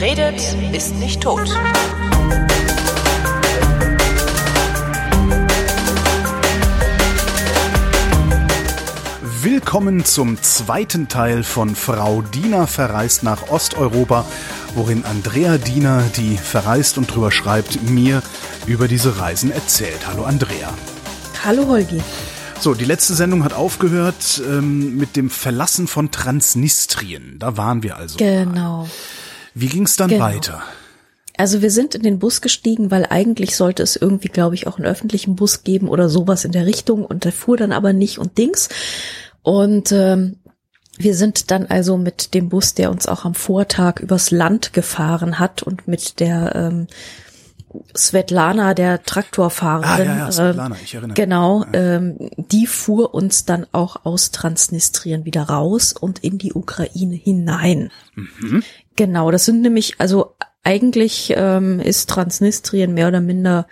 Wer redet, ist nicht tot. Willkommen zum zweiten Teil von Frau Diener verreist nach Osteuropa, worin Andrea Diener, die verreist und drüber schreibt, mir über diese Reisen erzählt. Hallo Andrea. Hallo Holgi. So, die letzte Sendung hat aufgehört ähm, mit dem Verlassen von Transnistrien. Da waren wir also. Genau. Wie ging es dann Genau. weiter? Also wir sind in den Bus gestiegen, weil eigentlich sollte es irgendwie, glaube ich, auch einen öffentlichen Bus geben oder sowas in der Richtung und der fuhr dann aber nicht und Dings. Und ähm, wir sind dann also mit dem Bus, der uns auch am Vortag übers Land gefahren hat und mit der ähm, Svetlana, der Traktorfahrerin, Ah, ja, ja, äh, Svetlana, ich erinnere. genau, ähm, die fuhr uns dann auch aus Transnistrien wieder raus und in die Ukraine hinein. Genau, das sind nämlich, also eigentlich ähm, ist Transnistrien mehr oder minder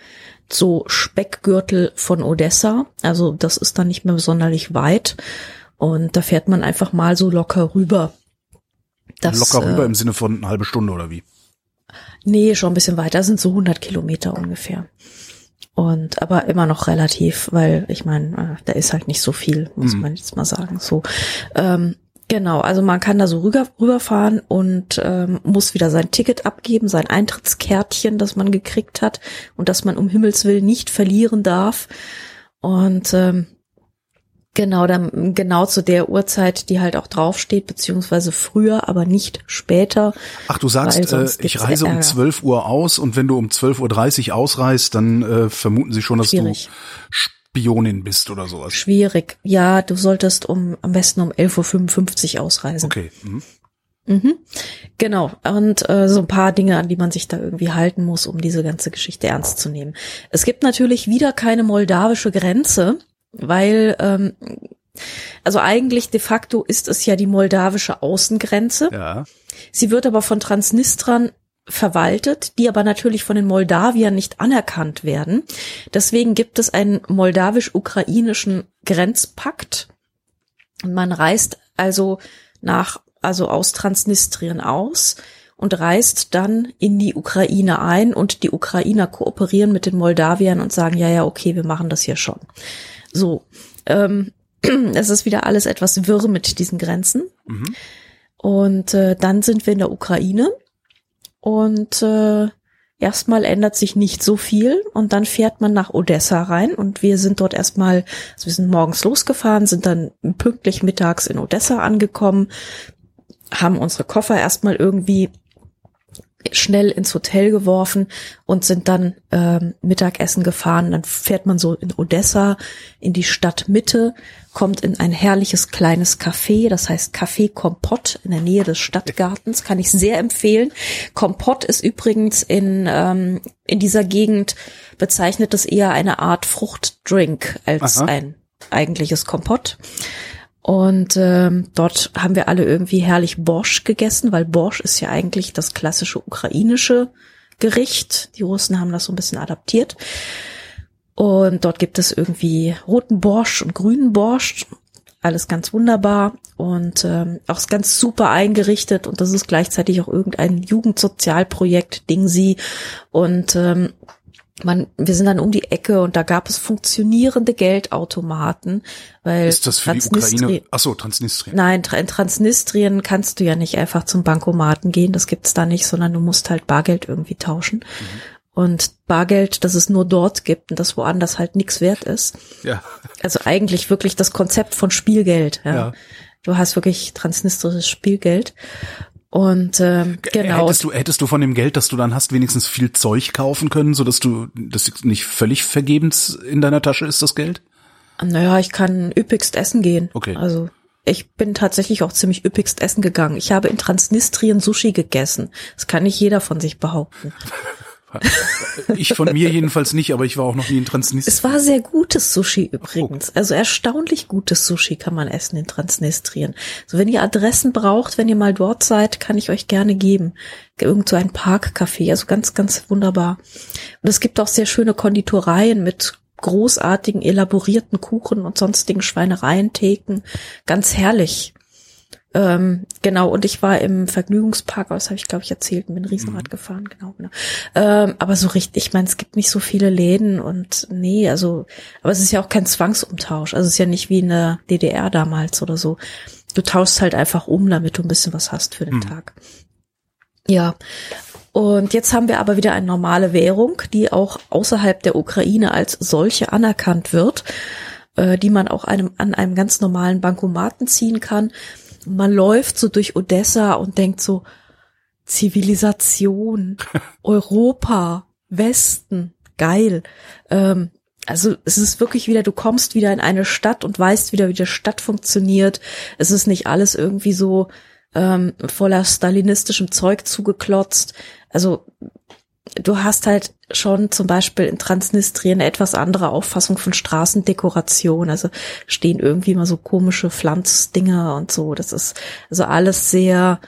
so Speckgürtel von Odessa. Also das ist dann nicht mehr sonderlich weit. Und da fährt man einfach mal so locker rüber. Das, Locker rüber Äh, im Sinne von eine halbe Stunde oder wie? nee, schon ein bisschen weiter. Das sind so 100 Kilometer ungefähr. Und aber immer noch relativ, weil ich meine, äh, da ist halt nicht so viel, muss man jetzt mal sagen. So, ähm, genau. Also man kann da so rüber, rüberfahren und ähm, muss wieder sein Ticket abgeben, sein Eintrittskärtchen, das man gekriegt hat und das man um Himmels willen nicht verlieren darf. Und ähm, Genau, dann genau zu der Uhrzeit, die halt auch draufsteht, beziehungsweise früher, aber nicht später. Ach, du sagst, äh, ich reise um Ärger. 12 Uhr aus und wenn du um 12.30 Uhr ausreist, dann äh, vermuten sie schon, dass Schwierig. du Spionin bist oder sowas. Schwierig. Ja, du solltest um am besten um 11.55 Uhr ausreisen. Okay. Mhm. Mhm. Genau. Und äh, so ein paar Dinge, an die man sich da irgendwie halten muss, um diese ganze Geschichte ernst zu nehmen. Es gibt natürlich wieder keine moldawische Grenze, weil ähm, also eigentlich de facto ist es ja die moldawische Außengrenze. Ja. Sie wird aber von Transnistrern verwaltet, die aber natürlich von den Moldawiern nicht anerkannt werden. Deswegen gibt es einen moldawisch-ukrainischen Grenzpakt. Man reist also nach, also aus Transnistrien aus und reist dann in die Ukraine ein und die Ukrainer kooperieren mit den Moldawiern und sagen, ja, ja, okay, wir machen das hier schon. So, ähm, es ist wieder alles etwas wirr mit diesen Grenzen. Und äh, dann sind wir in der Ukraine und äh, erstmal ändert sich nicht so viel und dann fährt man nach Odessa rein und wir sind dort erstmal, also wir sind morgens losgefahren, sind dann pünktlich mittags in Odessa angekommen, haben unsere Koffer erstmal irgendwie schnell ins Hotel geworfen und sind dann ähm, Mittagessen gefahren. Dann fährt man so in Odessa in die Stadtmitte, kommt in ein herrliches kleines Café, das heißt Café Kompott in der Nähe des Stadtgartens, kann ich sehr empfehlen. Kompott ist übrigens in, ähm, in dieser Gegend bezeichnet es eher eine Art Fruchtdrink als Aha. ein eigentliches Kompott. Und ähm, dort haben wir alle irgendwie herrlich Borsch gegessen, weil Borsch ist ja eigentlich das klassische ukrainische Gericht. Die Russen haben das so ein bisschen adaptiert. Und dort gibt es irgendwie roten Borsch und grünen Borsch. Alles ganz wunderbar und ähm, auch ganz super eingerichtet. Und das ist gleichzeitig auch irgendein Jugendsozialprojekt, Ding sie. Und ähm, man, wir sind dann um die Ecke und da gab es funktionierende Geldautomaten, weil Ist das für die Ukraine? Ach so, Transnistrien. Nein, in Transnistrien kannst du ja nicht einfach zum Bankomaten gehen, das gibt's da nicht, sondern du musst halt Bargeld irgendwie tauschen. Und Bargeld, das es nur dort gibt und das woanders halt nichts wert ist. Ja. Also eigentlich wirklich das Konzept von Spielgeld. Ja. Ja. Du hast wirklich transnistrisches Spielgeld. Und ähm, genau. Hättest du, hättest du von dem Geld, das du dann hast, wenigstens viel Zeug kaufen können, so dass du das nicht völlig vergebens in deiner Tasche ist, das Geld? Naja, ich kann üppigst essen gehen. Okay. Also ich bin tatsächlich auch ziemlich üppigst essen gegangen. Ich habe in Transnistrien Sushi gegessen. Das kann nicht jeder von sich behaupten. Ich von mir jedenfalls nicht, aber ich war auch noch nie in Transnistrien. Es war sehr gutes Sushi übrigens. Also erstaunlich gutes Sushi kann man essen in Transnistrien. So wenn ihr Adressen braucht, wenn ihr mal dort seid, kann ich euch gerne geben. Irgend so ein Parkcafé, also ganz, ganz wunderbar. Und es gibt auch sehr schöne Konditoreien mit großartigen, elaborierten Kuchen und sonstigen Schweinereien, Theken. Ganz herrlich. Ähm, genau, und ich war im Vergnügungspark, das habe ich, glaube ich, erzählt, bin Riesenrad mhm. gefahren, genau, genau. Ähm, aber so richtig, ich meine, es gibt nicht so viele Läden und nee, also, aber es ist ja auch kein Zwangsumtausch. Also es ist ja nicht wie in der DDR damals oder so. Du tauschst halt einfach um, damit du ein bisschen was hast für den mhm. Tag. Ja. Und jetzt haben wir aber wieder eine normale Währung, die auch außerhalb der Ukraine als solche anerkannt wird, äh, die man auch einem, an einem ganz normalen Bankomaten ziehen kann man läuft so durch Odessa und denkt so, Zivilisation, Europa, Westen, geil. Ähm, also es ist wirklich wieder, du kommst wieder in eine Stadt und weißt wieder, wie die Stadt funktioniert. Es ist nicht alles irgendwie so ähm, voller stalinistischem Zeug zugeklotzt. Also du hast halt schon zum Beispiel in Transnistrien eine etwas andere Auffassung von Straßendekoration. Also stehen irgendwie mal so komische Pflanzdinger und so. Das ist also alles sehr,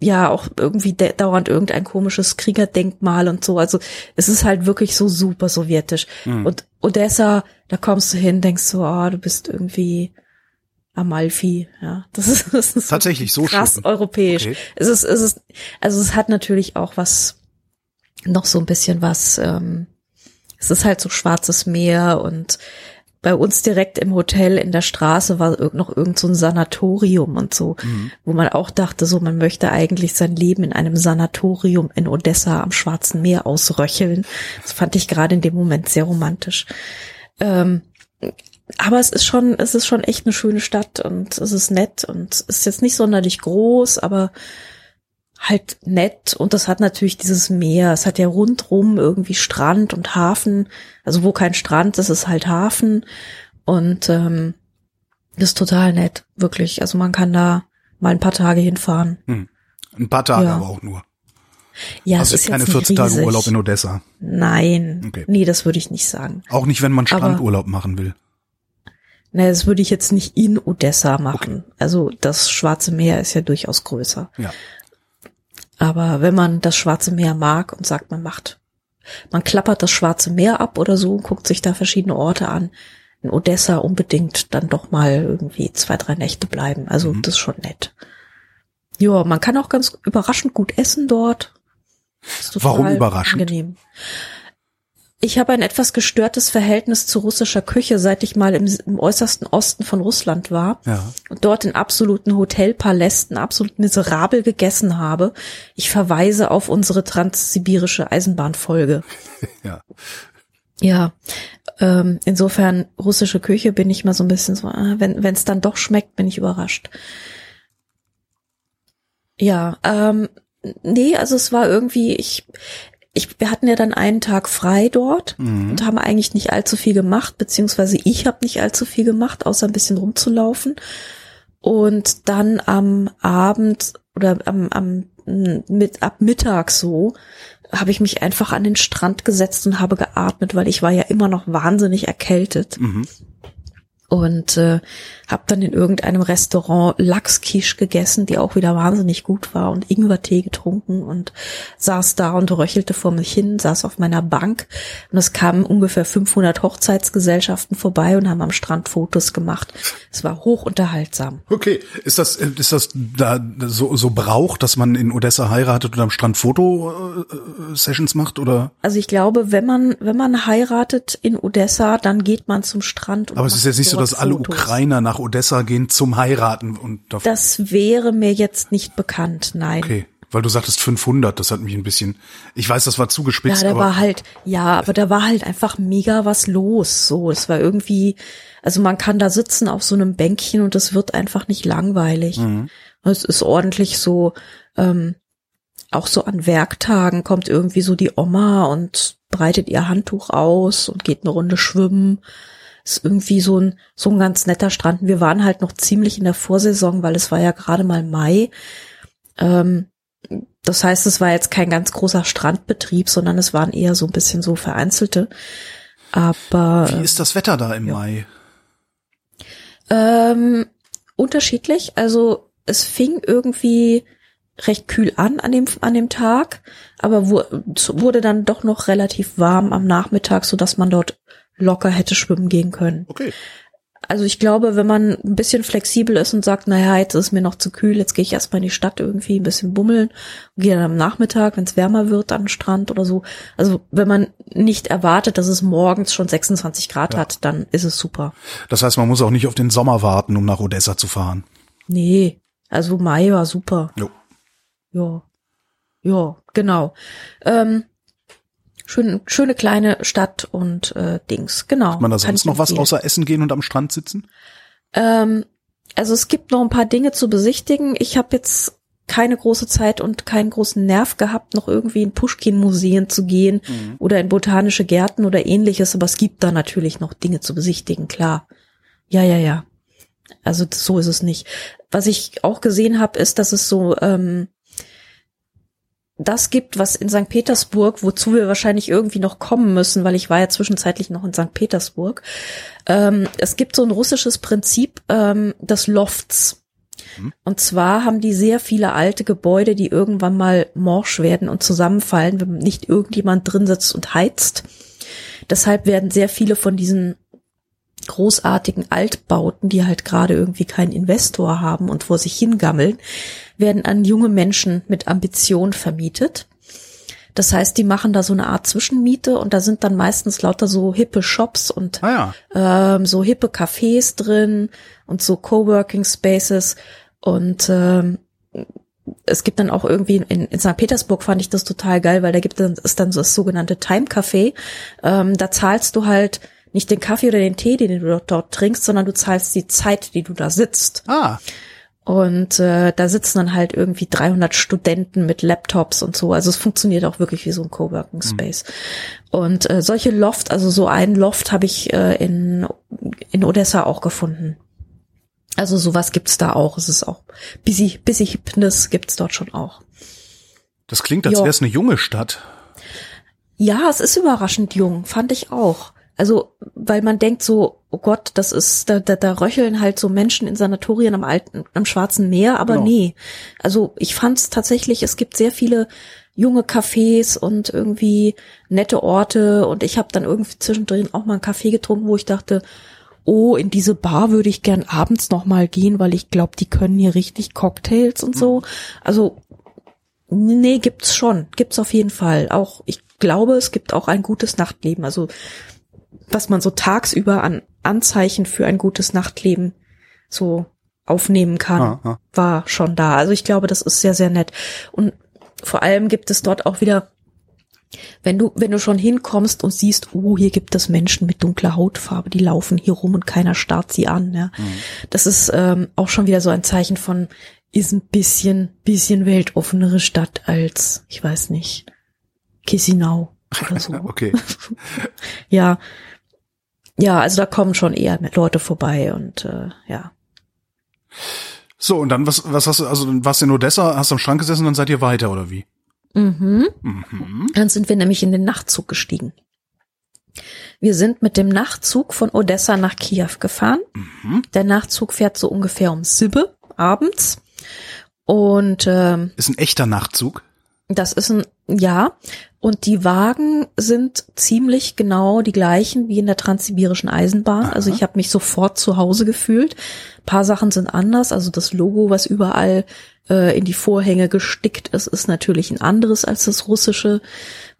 ja, auch irgendwie dauernd irgendein komisches Kriegerdenkmal und so. Also es ist halt wirklich so super sowjetisch. Mhm. Und Odessa, da kommst du hin, denkst so, ah, oh, du bist irgendwie Amalfi, ja. Das ist, das ist tatsächlich so krass schön. europäisch. Okay. Es ist, es ist, also es hat natürlich auch was, noch so ein bisschen was, ähm, es ist halt so schwarzes Meer und bei uns direkt im Hotel in der Straße war noch irgend so ein Sanatorium und so, mhm. wo man auch dachte, so man möchte eigentlich sein Leben in einem Sanatorium in Odessa am Schwarzen Meer ausröcheln. Das fand ich gerade in dem Moment sehr romantisch. Ähm, aber es ist schon, es ist schon echt eine schöne Stadt und es ist nett und ist jetzt nicht sonderlich groß, aber halt nett und das hat natürlich dieses Meer. Es hat ja rundrum irgendwie Strand und Hafen. Also wo kein Strand ist, ist halt Hafen und ähm, das ist total nett, wirklich. Also man kann da mal ein paar Tage hinfahren. Hm. Ein paar Tage ja. aber auch nur. Ja, also es ist keine 14 Tage Urlaub in Odessa. Nein, okay. nee, das würde ich nicht sagen. Auch nicht, wenn man Strandurlaub aber, machen will. Ne, das würde ich jetzt nicht in Odessa machen. Okay. Also das Schwarze Meer ist ja durchaus größer. Ja. Aber wenn man das Schwarze Meer mag und sagt, man macht, man klappert das Schwarze Meer ab oder so und guckt sich da verschiedene Orte an, in Odessa unbedingt dann doch mal irgendwie zwei, drei Nächte bleiben. Also mhm. das ist schon nett. Ja, man kann auch ganz überraschend gut essen dort. Warum überraschend? Angenehm. Ich habe ein etwas gestörtes Verhältnis zu russischer Küche, seit ich mal im, im, äußersten Osten von Russland war ja. und dort in absoluten Hotelpalästen absolut miserabel gegessen habe. Ich verweise auf unsere transsibirische Eisenbahnfolge. ja. Ja, ähm, insofern russische Küche bin ich mal so ein bisschen so, äh, wenn es dann doch schmeckt, bin ich überrascht. Ja, ähm, nee, also es war irgendwie, ich, ich, wir hatten ja dann einen Tag frei dort mhm. und haben eigentlich nicht allzu viel gemacht, beziehungsweise ich habe nicht allzu viel gemacht, außer ein bisschen rumzulaufen. Und dann am Abend oder am, am mit ab Mittag so habe ich mich einfach an den Strand gesetzt und habe geatmet, weil ich war ja immer noch wahnsinnig erkältet. Mhm und äh, habe dann in irgendeinem Restaurant Lachskisch gegessen, die auch wieder wahnsinnig gut war und Ingwertee getrunken und saß da und röchelte vor mich hin, saß auf meiner Bank und es kamen ungefähr 500 Hochzeitsgesellschaften vorbei und haben am Strand Fotos gemacht. Es war hoch unterhaltsam. Okay, ist das ist das da so so Brauch, dass man in Odessa heiratet und am Strand Foto äh, Sessions macht oder? Also ich glaube, wenn man wenn man heiratet in Odessa, dann geht man zum Strand. Und Aber es ist jetzt nicht so dass alle Ukrainer nach Odessa gehen zum Heiraten und das wäre mir jetzt nicht bekannt, nein. Okay, weil du sagtest 500, das hat mich ein bisschen. Ich weiß, das war zugespitzt. Ja, da war halt, ja, aber da war halt einfach mega was los. So, es war irgendwie, also man kann da sitzen auf so einem Bänkchen und es wird einfach nicht langweilig. Mhm. Es ist ordentlich so. Ähm, auch so an Werktagen kommt irgendwie so die Oma und breitet ihr Handtuch aus und geht eine Runde schwimmen ist irgendwie so ein, so ein ganz netter Strand. Wir waren halt noch ziemlich in der Vorsaison, weil es war ja gerade mal Mai. Ähm, das heißt, es war jetzt kein ganz großer Strandbetrieb, sondern es waren eher so ein bisschen so vereinzelte. Aber wie ist das Wetter da im ja. Mai? Ähm, unterschiedlich. Also es fing irgendwie recht kühl an an dem an dem Tag, aber wurde dann doch noch relativ warm am Nachmittag, so dass man dort locker hätte schwimmen gehen können. Okay. Also ich glaube, wenn man ein bisschen flexibel ist und sagt, naja, jetzt ist mir noch zu kühl, jetzt gehe ich erstmal in die Stadt irgendwie ein bisschen bummeln und gehe dann am Nachmittag, wenn es wärmer wird, an den Strand oder so. Also wenn man nicht erwartet, dass es morgens schon 26 Grad Ja. hat, dann ist es super. Das heißt, man muss auch nicht auf den Sommer warten, um nach Odessa zu fahren. Nee, also Mai war super. Jo. Ja. Ja, genau. Ähm, schön, schöne kleine Stadt und äh, Dings, genau. Kann man da sonst noch was außer Essen gehen und am Strand sitzen? Ähm, also es gibt noch ein paar Dinge zu besichtigen. Ich habe jetzt keine große Zeit und keinen großen Nerv gehabt, noch irgendwie in Pushkin-Museen zu gehen oder in botanische Gärten oder ähnliches, aber es gibt da natürlich noch Dinge zu besichtigen, klar. Ja, ja, ja. Also so ist es nicht. Was ich auch gesehen habe, ist, dass es so ähm, das gibt, was in St. Petersburg, wozu wir wahrscheinlich irgendwie noch kommen müssen, weil ich war ja zwischenzeitlich noch in St. Petersburg. Ähm, es gibt so ein russisches Prinzip ähm, des Lofts. Und zwar haben die sehr viele alte Gebäude, die irgendwann mal morsch werden und zusammenfallen, wenn nicht irgendjemand drin sitzt und heizt. Deshalb werden sehr viele von diesen großartigen Altbauten, die halt gerade irgendwie keinen Investor haben und vor sich hingammeln, werden an junge Menschen mit Ambition vermietet. Das heißt, die machen da so eine Art Zwischenmiete und da sind dann meistens lauter so hippe Shops und Ah ja. ähm, so hippe Cafés drin und so Coworking Spaces und ähm, es gibt dann auch irgendwie in, in St. Petersburg fand ich das total geil, weil da gibt es dann so das sogenannte Time Café. Ähm, da zahlst du halt nicht den Kaffee oder den Tee, den du dort, dort trinkst, sondern du zahlst die Zeit, die du da sitzt. Ah, Und äh, da sitzen dann halt irgendwie 300 Studenten mit Laptops und so. Also es funktioniert auch wirklich wie so ein Coworking Space. Und äh, solche Loft, also so ein Loft habe ich äh, in, in Odessa auch gefunden. Also sowas gibt's da auch. Es ist auch busy, busy Hipness gibt's dort schon auch. das klingt, als wäre es eine junge Stadt. Ja, es ist überraschend jung, fand ich auch. Also, weil man denkt so, oh Gott, das ist, da, da, da röcheln halt so Menschen in Sanatorien am alten, am Schwarzen Meer, aber Genau. nee. Also ich fand es tatsächlich, es gibt sehr viele junge Cafés und irgendwie nette Orte und ich habe dann irgendwie zwischendrin auch mal einen Kaffee getrunken, wo ich dachte, oh, in diese Bar würde ich gern abends noch mal gehen, weil ich glaube, die können hier richtig Cocktails und so. Also Nee, gibt's schon. Gibt's auf jeden Fall. Auch, ich glaube, es gibt auch ein gutes Nachtleben. Also, was man so tagsüber an Anzeichen für ein gutes Nachtleben so aufnehmen kann, Ah, ah. war schon da. Also ich glaube, das ist sehr, sehr nett. Und vor allem gibt es dort auch wieder, wenn du, wenn du schon hinkommst und siehst, oh, hier gibt es Menschen mit dunkler Hautfarbe, die laufen hier rum und keiner starrt sie an. Ja. Das ist ähm, auch schon wieder so ein Zeichen von, ist ein bisschen, bisschen weltoffenere Stadt als, ich weiß nicht, Chisinau oder so. Okay. Ja. Ja, also da kommen schon eher Leute vorbei und äh, ja. So, und dann, was, was hast du, also warst du in Odessa, hast am Strand gesessen und dann seid ihr weiter, oder wie? Mhm. Mhm. Dann sind wir nämlich in den Nachtzug gestiegen. Wir sind mit dem Nachtzug von Odessa nach Kiew gefahren. Der Nachtzug fährt so ungefähr um Sibbe abends. Und ähm, Ist ein echter Nachtzug. das ist ein ja. Und die Wagen sind ziemlich genau die gleichen wie in der transsibirischen Eisenbahn. Also ich habe mich sofort zu Hause gefühlt. Ein paar Sachen sind anders. Also das Logo, was überall äh, in die Vorhänge gestickt ist, ist natürlich ein anderes als das russische,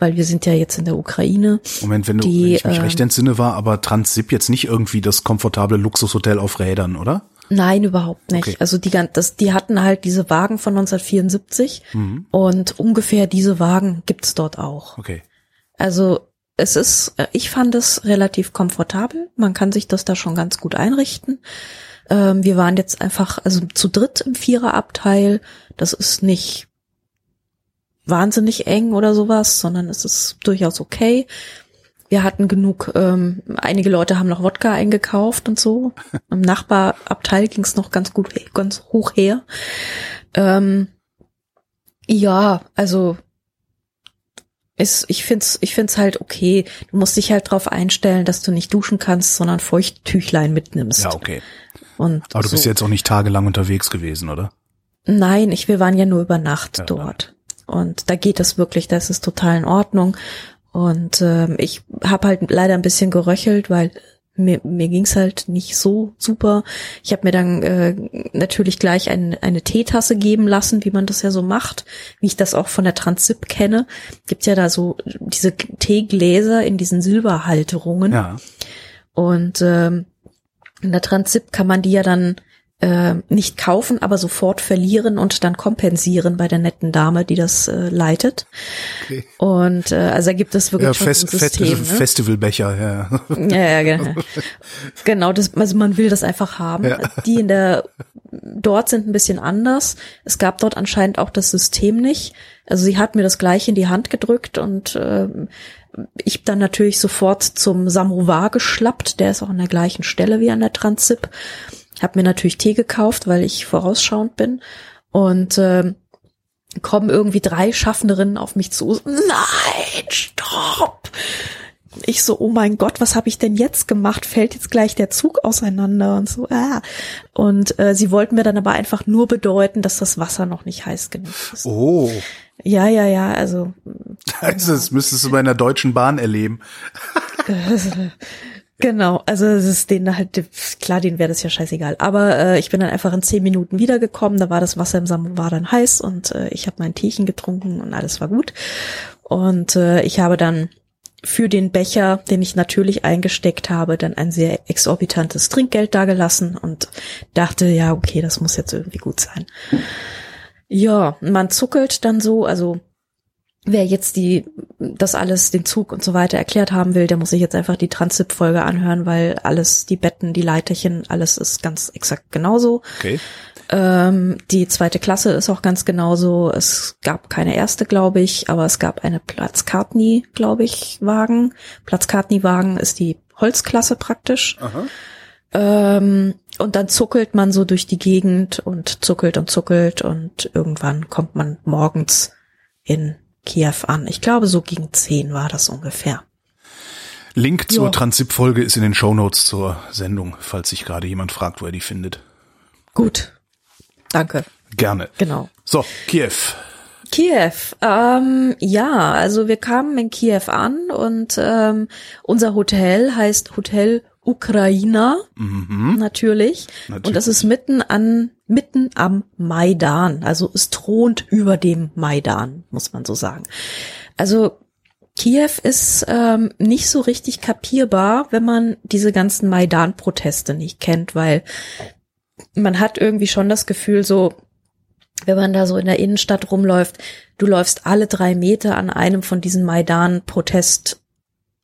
weil wir sind ja jetzt in der Ukraine. Moment, wenn du, Die, wenn ich mich ähm, recht entsinne, war aber Transip jetzt nicht irgendwie das komfortable Luxushotel auf Rädern, oder? Nein, überhaupt nicht. Okay. Also die, das, die hatten halt diese Wagen von 1974 Mhm. und ungefähr diese Wagen gibt's dort auch. Okay. Also es ist, äh, ich fand es relativ komfortabel. Man kann sich das da schon ganz gut einrichten. Ähm, wir waren jetzt einfach, also zu dritt im Viererabteil. Das ist nicht wahnsinnig eng oder sowas, sondern es ist durchaus okay. Wir hatten genug, ähm, einige Leute haben noch Wodka eingekauft und so. Im Nachbarabteil ging es noch ganz gut, ganz hoch her. Ähm, ja, also ist, ich find's, ich find's halt okay. Du musst dich halt drauf einstellen, dass du nicht duschen kannst, sondern Feuchttüchlein mitnimmst. Ja, okay. Und Aber du bist so. jetzt auch nicht tagelang unterwegs gewesen, oder? Nein, ich, wir waren ja nur über Nacht Ja, dort. Und da geht es wirklich, das ist total in Ordnung. Und ähm, ich habe halt leider ein bisschen geröchelt, weil mir, mir ging's halt nicht so super. Ich habe mir dann äh, natürlich gleich ein, eine Teetasse geben lassen, wie man das ja so macht, wie ich das auch von der Transip kenne. Gibt ja da so diese Teegläser in diesen Silberhalterungen. Ja. Und ähm, in der Transip kann man die ja dann äh, nicht kaufen, aber sofort verlieren und dann kompensieren bei der netten Dame, die das äh, leitet. Okay. Und äh, also da gibt es wirklich Ja, schon Fest, ein System. Fest, ne? Festivalbecher, ja. Ja, ja, genau. genau, das, also man will das einfach haben. Ja. Die in der, dort sind ein bisschen anders. Es gab dort anscheinend auch das System nicht. Also sie hat mir das gleich in die Hand gedrückt und ähm, ich dann natürlich sofort zum Samovar geschlappt. Der ist auch an der gleichen Stelle wie an der Transip. Hab mir natürlich Tee gekauft, weil ich vorausschauend bin. Und ähm, kommen irgendwie drei Schaffnerinnen auf mich zu. Nein, stopp! Ich so, oh mein Gott, was habe ich denn jetzt gemacht? Fällt jetzt gleich der Zug auseinander und so. Ah. Und äh, sie wollten mir dann aber einfach nur bedeuten, dass das Wasser noch nicht heiß genug ist. Oh. Ja, ja, ja, also Also, das müsstest du bei einer deutschen Bahn erleben. Genau, also es ist denen halt, klar, denen wäre das ja scheißegal. Aber äh, ich bin dann einfach in zehn Minuten wiedergekommen, da war das Wasser im Samovar dann heiß und äh, ich habe mein Teechen getrunken und alles war gut. Und äh, ich habe dann für den Becher, den ich natürlich eingesteckt habe, dann ein sehr exorbitantes Trinkgeld dagelassen und dachte, ja, okay, das muss jetzt irgendwie gut sein. Ja, man zuckelt dann so, also wer jetzt die das alles den Zug und so weiter erklärt haben will, der muss sich jetzt einfach die Transip-Folge anhören, weil alles, die Betten, die Leiterchen, alles ist ganz exakt genauso. Okay. Ähm, die zweite Klasse ist auch ganz genauso. Es gab keine erste, glaube ich, aber es gab eine Platzkartni, glaube ich, Wagen. Platzkartni-Wagen ist die Holzklasse praktisch. Aha. Ähm, und dann zuckelt man so durch die Gegend und zuckelt und zuckelt und irgendwann kommt man morgens in Kiew an. Ich glaube, so gegen zehn war das ungefähr. Link zur. Transip-Folge ist in den Shownotes zur Sendung, falls sich gerade jemand fragt, wo er die findet. Gut. Danke. Gerne. Genau. So, Kiew. Kiew, ähm, ja, also wir kamen in Kiew an und ähm, unser Hotel heißt Hotel Ukraina, natürlich. Und das ist mitten an, mitten am Maidan. Also es thront über dem Maidan, muss man so sagen. Also Kiew ist ähm, nicht so richtig kapierbar, wenn man diese ganzen Maidan-Proteste nicht kennt, weil man hat irgendwie schon das Gefühl, so, wenn man da so in der Innenstadt rumläuft, du läufst alle drei Meter an einem von diesen Maidan-Protest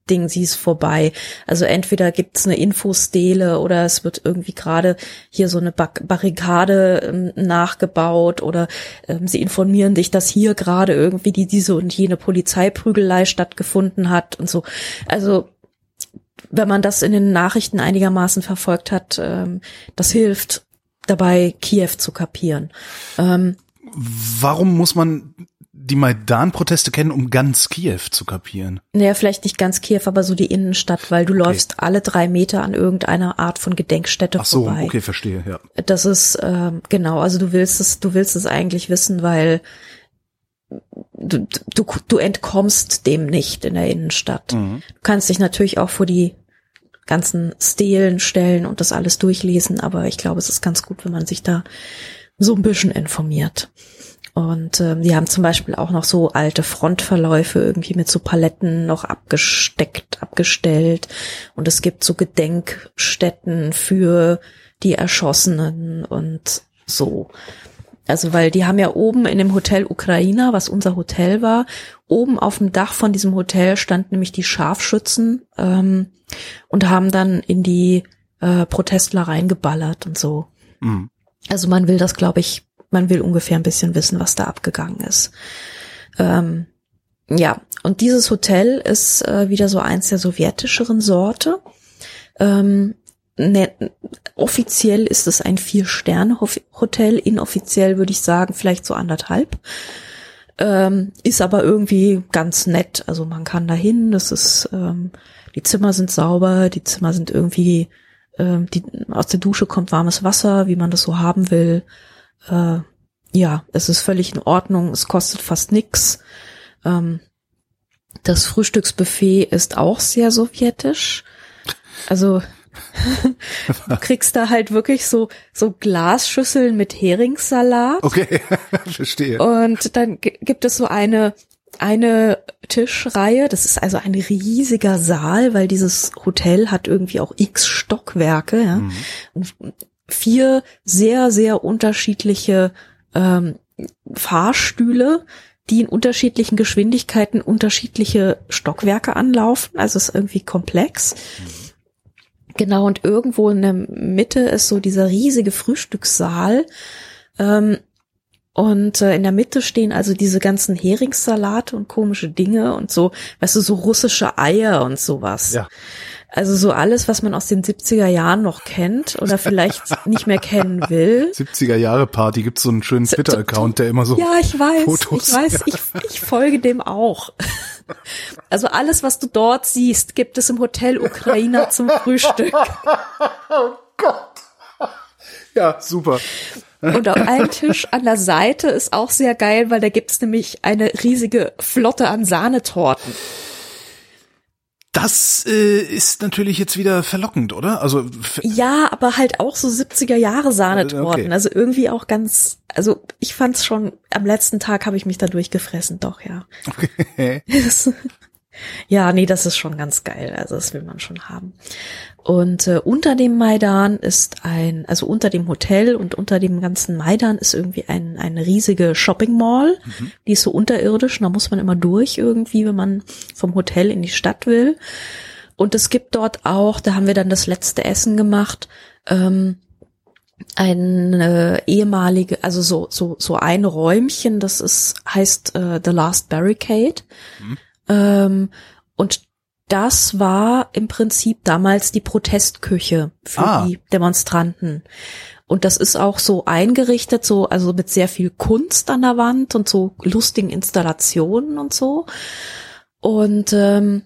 Dingsies vorbei. Also entweder gibt's eine Infostele oder es wird irgendwie gerade hier so eine Ba- Barrikade ähm, nachgebaut oder ähm, sie informieren dich, dass hier gerade irgendwie die diese und jene Polizeiprügelei stattgefunden hat und so. Also wenn man das in den Nachrichten einigermaßen verfolgt hat, ähm, das hilft dabei, Kiew zu kapieren. Ähm, Warum muss man die Maidan-Proteste kennen, um ganz Kiew zu kapieren? Naja, vielleicht nicht ganz Kiew, aber so die Innenstadt, weil du läufst alle drei Meter an irgendeiner Art von Gedenkstätte Ach so, vorbei. okay, verstehe, ja. Das ist ähm, genau, also du willst es, du willst es eigentlich wissen, weil du, du, du entkommst dem nicht in der Innenstadt. Mhm. Du kannst dich natürlich auch vor die ganzen Stelen stellen und das alles durchlesen, aber ich glaube, es ist ganz gut, wenn man sich da so ein bisschen informiert. Und ähm, die haben zum Beispiel auch noch so alte Frontverläufe irgendwie mit so Paletten noch abgesteckt, abgestellt. Und es gibt so Gedenkstätten für die Erschossenen und so. Also weil die haben ja oben in dem Hotel Ukraina, was unser Hotel war, oben auf dem Dach von diesem Hotel stand nämlich die Scharfschützen ähm, und haben dann in die äh, Protestler reingeballert und so. Mhm. Also man will das, glaube ich, man will ungefähr ein bisschen wissen, was da abgegangen ist. Ähm, ja, und dieses Hotel ist äh, wieder so eins der sowjetischeren Sorte. Ähm, ne, offiziell ist es ein Vier-Sterne-Hotel, inoffiziell würde ich sagen, vielleicht so anderthalb. Ähm, ist aber irgendwie ganz nett. Also man kann da hin, das ist, ähm, die Zimmer sind sauber, die Zimmer sind irgendwie, ähm, die, aus der Dusche kommt warmes Wasser, wie man das so haben will. Äh, ja, es ist völlig in Ordnung, es kostet fast nix. Ähm, das Frühstücksbuffet ist auch sehr sowjetisch. Also du kriegst da halt wirklich so, so Glasschüsseln mit Heringssalat. Okay, verstehe. Und dann gibt es so eine, eine Tischreihe. Das ist also ein riesiger Saal, weil dieses Hotel hat irgendwie auch x Stockwerke. Ja? Mhm. Vier sehr, sehr unterschiedliche ähm, Fahrstühle, die in unterschiedlichen Geschwindigkeiten unterschiedliche Stockwerke anlaufen. Also es ist irgendwie komplex. Mhm. Genau, und irgendwo in der Mitte ist so dieser riesige Frühstückssaal. Ähm, und äh, in der Mitte stehen also diese ganzen Heringssalate und komische Dinge und so, weißt du, so russische Eier und sowas. Ja. Also so alles, was man aus den 70er Jahren noch kennt oder vielleicht nicht mehr kennen will. 70er Jahre Party gibt so einen schönen Twitter-Account, der immer so Ja, ich weiß, Fotos, ich weiß, ich, ich folge dem auch. Also alles, was du dort siehst, gibt es im Hotel Ukrainer zum Frühstück. Oh Gott. Ja, super. Und ein Tisch an der Seite ist auch sehr geil, weil da gibt's nämlich eine riesige Flotte an Sahnetorten. Das äh, ist natürlich jetzt wieder verlockend, oder? Also ja, aber halt auch so 70er Jahre Sahnetorten. Okay. Also irgendwie auch ganz. Also ich fand's schon. Am letzten Tag habe ich mich da durchgefressen, doch ja. Okay. ja, nee, das ist schon ganz geil. Also das will man schon haben. Und äh, unter dem Maidan ist ein, also unter dem Hotel und unter dem ganzen Maidan ist irgendwie ein, eine riesige Shopping Mall. Mhm. Die ist so unterirdisch und da muss man immer durch irgendwie, wenn man vom Hotel in die Stadt will. Und es gibt dort auch, da haben wir dann das letzte Essen gemacht, ähm, ein äh, ehemalige, also so so so ein Räumchen, das ist heißt äh, The Last Barricade. Mhm. Ähm, und das war im Prinzip damals die Protestküche für ah. die Demonstranten. Und das ist auch so eingerichtet, so, also mit sehr viel Kunst an der Wand und so lustigen Installationen und so. Und ähm,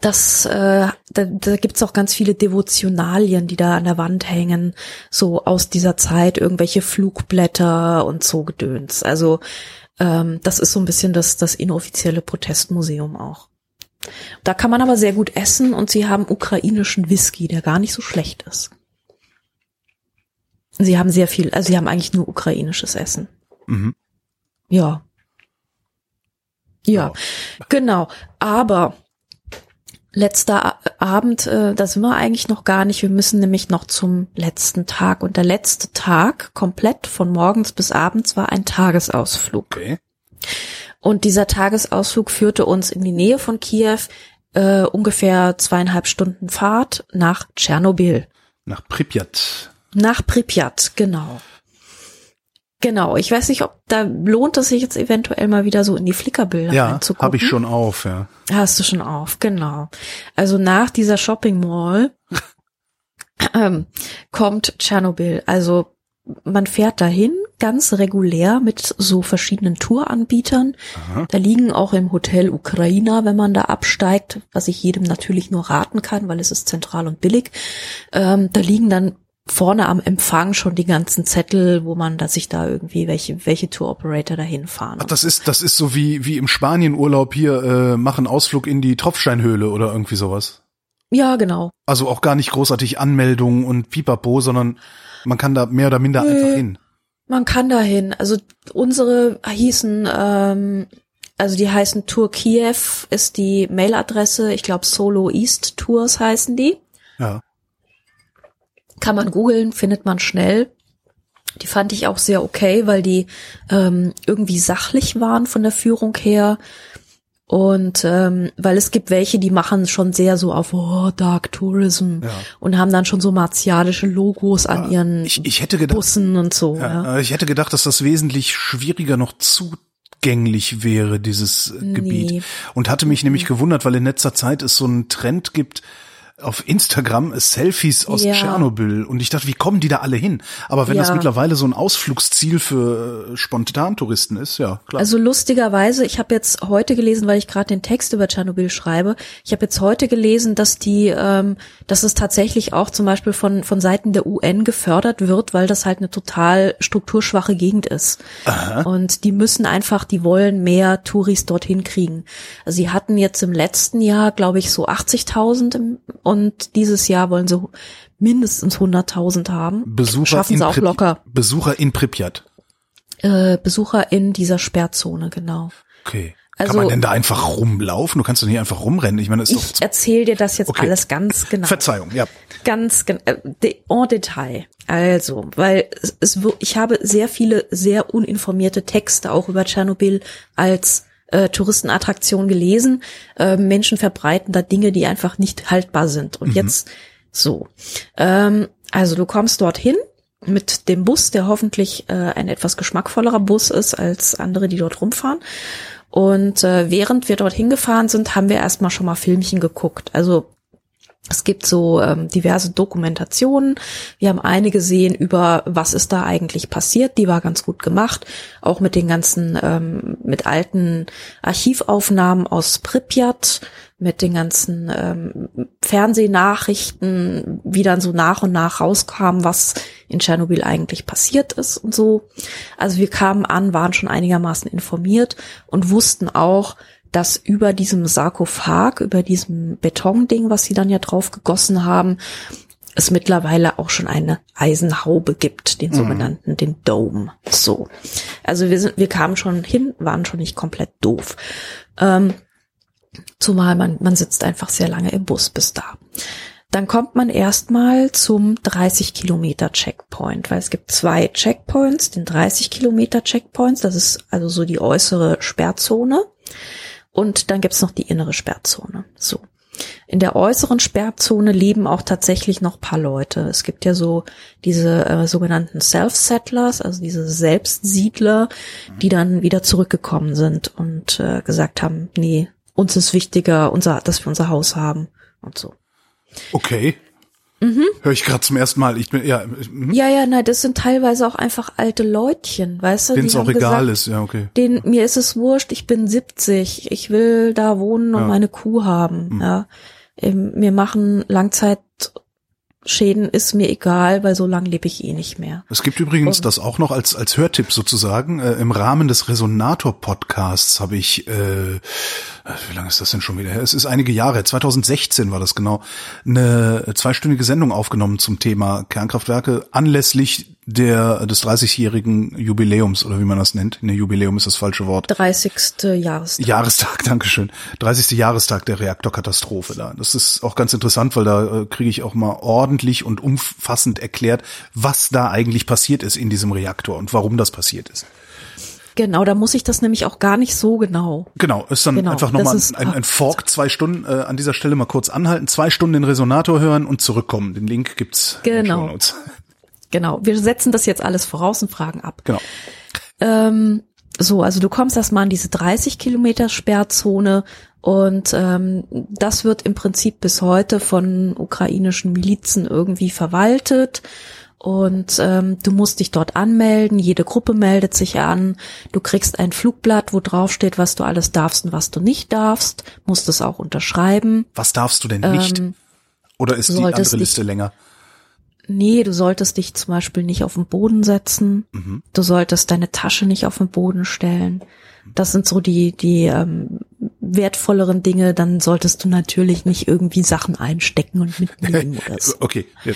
das, äh, da, da gibt's auch ganz viele Devotionalien, die da an der Wand hängen, so aus dieser Zeit, irgendwelche Flugblätter und so Gedöns. Also ähm, das ist so ein bisschen das, das inoffizielle Protestmuseum auch. Da kann man aber sehr gut essen und sie haben ukrainischen Whisky, der gar nicht so schlecht ist. Sie haben sehr viel, also sie haben eigentlich nur ukrainisches Essen. Mhm. Ja. Ja, genau. Aber letzter Abend, äh, da sind wir eigentlich noch gar nicht. Wir müssen nämlich noch zum letzten Tag. Und der letzte Tag, komplett von morgens bis abends, war ein Tagesausflug. Okay. Und dieser Tagesausflug führte uns in die Nähe von Kiew, äh, ungefähr zweieinhalb Stunden Fahrt nach Tschernobyl. Nach Pripyat. Nach Pripyat, genau. Genau, ich weiß nicht, ob da lohnt es sich jetzt eventuell mal wieder so in die Flickerbilder ja, reinzugucken. Ja, habe ich schon auf, ja. Hast du schon auf, genau. Also nach dieser Shopping Mall ähm, kommt Tschernobyl. Also man fährt dahin ganz regulär mit so verschiedenen Touranbietern. Aha. Da liegen auch im Hotel Ukraina, wenn man da absteigt, was ich jedem natürlich nur raten kann, weil es ist zentral und billig. Ähm, da liegen dann vorne am Empfang schon die ganzen Zettel, wo man da sich da irgendwie welche welche Tour Operator dahin fahren. Ach, das ist das ist so wie wie im Spanienurlaub hier äh, machen Ausflug in die Tropfsteinhöhle oder irgendwie sowas. Ja, genau. Also auch gar nicht großartig Anmeldungen und Pipapo, sondern man kann da mehr oder minder Nö, einfach hin. Man kann da hin. Also unsere hießen, ähm, also die heißen Tour Kiew ist die Mailadresse. Ich glaube Solo East Tours heißen die. Ja. Kann man googeln, findet man schnell. Die fand ich auch sehr okay, weil die ähm, irgendwie sachlich waren von der Führung her. Und ähm, weil es gibt welche, die machen schon sehr so auf oh, Dark Tourism ja. und haben dann schon so martialische Logos an ja, ihren ich, ich hätte gedacht, Bussen und so. Ja, Ich hätte gedacht, dass das wesentlich schwieriger noch zugänglich wäre, dieses nee. Gebiet. Und hatte mich nämlich gewundert, weil in letzter Zeit es so einen Trend gibt, auf Instagram Selfies aus ja. Tschernobyl und ich dachte, wie kommen die da alle hin? Aber wenn ja. das mittlerweile so ein Ausflugsziel für äh, Spontantouristen ist, ja, klar. Also lustigerweise, ich habe jetzt heute gelesen, weil ich gerade den Text über Tschernobyl schreibe, ich habe jetzt heute gelesen, dass die, ähm, dass es tatsächlich auch zum Beispiel von von Seiten der UN gefördert wird, weil das halt eine total strukturschwache Gegend ist. Aha. Und die müssen einfach, die wollen mehr Touris dorthin kriegen. Also sie hatten jetzt im letzten Jahr, glaube ich, so 80.000 im und dieses Jahr wollen sie mindestens 100.000 haben. Besucher Schaffen sie auch Prip- locker. Besucher in Pripyat. Äh, Besucher in dieser Sperrzone, genau. Okay. Also- Kann man denn da einfach rumlaufen? Du kannst doch nicht einfach rumrennen. Ich meine, ist Ich doch. erzähle dir das jetzt Okay. alles ganz genau. Verzeihung, ja. Ganz gen de en Detail. Also, weil es, es ich habe sehr viele sehr uninformierte Texte auch über Tschernobyl als äh, Touristenattraktion gelesen. Äh, Menschen verbreiten da Dinge, die einfach nicht haltbar sind. Und jetzt so. Ähm, also du kommst dorthin mit dem Bus, der hoffentlich äh, ein etwas geschmackvollerer Bus ist als andere, die dort rumfahren. Und äh, während wir dorthin gefahren sind, haben wir erstmal schon mal Filmchen geguckt. Also es gibt so ähm, diverse Dokumentationen. Wir haben eine gesehen über, was ist da eigentlich passiert. Die war ganz gut gemacht. Auch mit den ganzen, ähm, mit alten Archivaufnahmen aus Pripyat, mit den ganzen ähm, Fernsehnachrichten, wie dann so nach und nach rauskam, was in Tschernobyl eigentlich passiert ist und so. Also wir kamen an, waren schon einigermaßen informiert und wussten auch, dass über diesem Sarkophag, über diesem Betonding, was sie dann ja drauf gegossen haben, es mittlerweile auch schon eine Eisenhaube gibt, den sogenannten, den Dome. So. Also wir sind, wir kamen schon hin, waren schon nicht komplett doof. Ähm, zumal man, man sitzt einfach sehr lange im Bus bis da. Dann kommt man erstmal zum 30 Kilometer Checkpoint, weil es gibt zwei Checkpoints, den 30 Kilometer Checkpoints, das ist also so die äußere Sperrzone. Und dann gibt's noch die innere Sperrzone. So. In der äußeren Sperrzone leben auch tatsächlich noch paar Leute. Es gibt ja so diese äh, sogenannten Self-Settlers, also diese Selbstsiedler, die dann wieder zurückgekommen sind und äh, gesagt haben, nee, uns ist wichtiger, unser, dass wir unser Haus haben und so. Okay. Mhm. Höre ich gerade zum ersten Mal. Ich bin ja, mhm. Ja, ja, nein, das sind teilweise auch einfach alte Leutchen, weißt du? die es auch egal gesagt, ist. Ja, okay. Den, mir ist es wurscht, ich bin 70, ich will da wohnen und Ja. meine Kuh haben. Ja. Ähm, Mir machen Langzeitschäden ist mir egal, weil so lang lebe ich eh nicht mehr. Es gibt übrigens das auch noch als als Hörtipp sozusagen äh, im Rahmen des Resonator Podcasts habe ich äh, wie lange ist das denn schon wieder her? Es ist einige Jahre, 2016 war das genau, eine zweistündige Sendung aufgenommen zum Thema Kernkraftwerke anlässlich der des 30-jährigen Jubiläums oder wie man das nennt. Ne, Jubiläum ist das falsche Wort. 30. Jahrestag. Jahrestag, Dankeschön. 30. Jahrestag der Reaktorkatastrophe da. Das ist auch ganz interessant, weil da äh, kriege ich auch mal ordentlich und umfassend erklärt, was da eigentlich passiert ist in diesem Reaktor und warum das passiert ist. Genau, da muss ich das nämlich auch gar nicht so genau. Genau, ist dann Genau, einfach nochmal ein, ein Fork, zwei Stunden, äh, an dieser Stelle mal kurz anhalten, zwei Stunden den Resonator hören und zurückkommen. Den Link gibt's in den Genau. Shownotes. Genau, wir setzen das jetzt alles voraus und fragen ab. Genau. Ähm, so, also du kommst erstmal in diese 30 Kilometer Sperrzone und ähm, das wird im Prinzip bis heute von ukrainischen Milizen irgendwie verwaltet. Und ähm, du musst dich dort anmelden, jede Gruppe meldet sich an, du kriegst ein Flugblatt, wo drauf steht, was du alles darfst und was du nicht darfst, musst es auch unterschreiben. Was darfst du denn nicht? Ähm, Oder ist die andere Liste länger? Nee, du solltest dich zum Beispiel nicht auf den Boden setzen. Mhm. Du solltest deine Tasche nicht auf den Boden stellen. Das sind so die, die ähm, wertvolleren Dinge. Dann solltest du natürlich nicht irgendwie Sachen einstecken und mitnehmen oder so. Okay. Ja.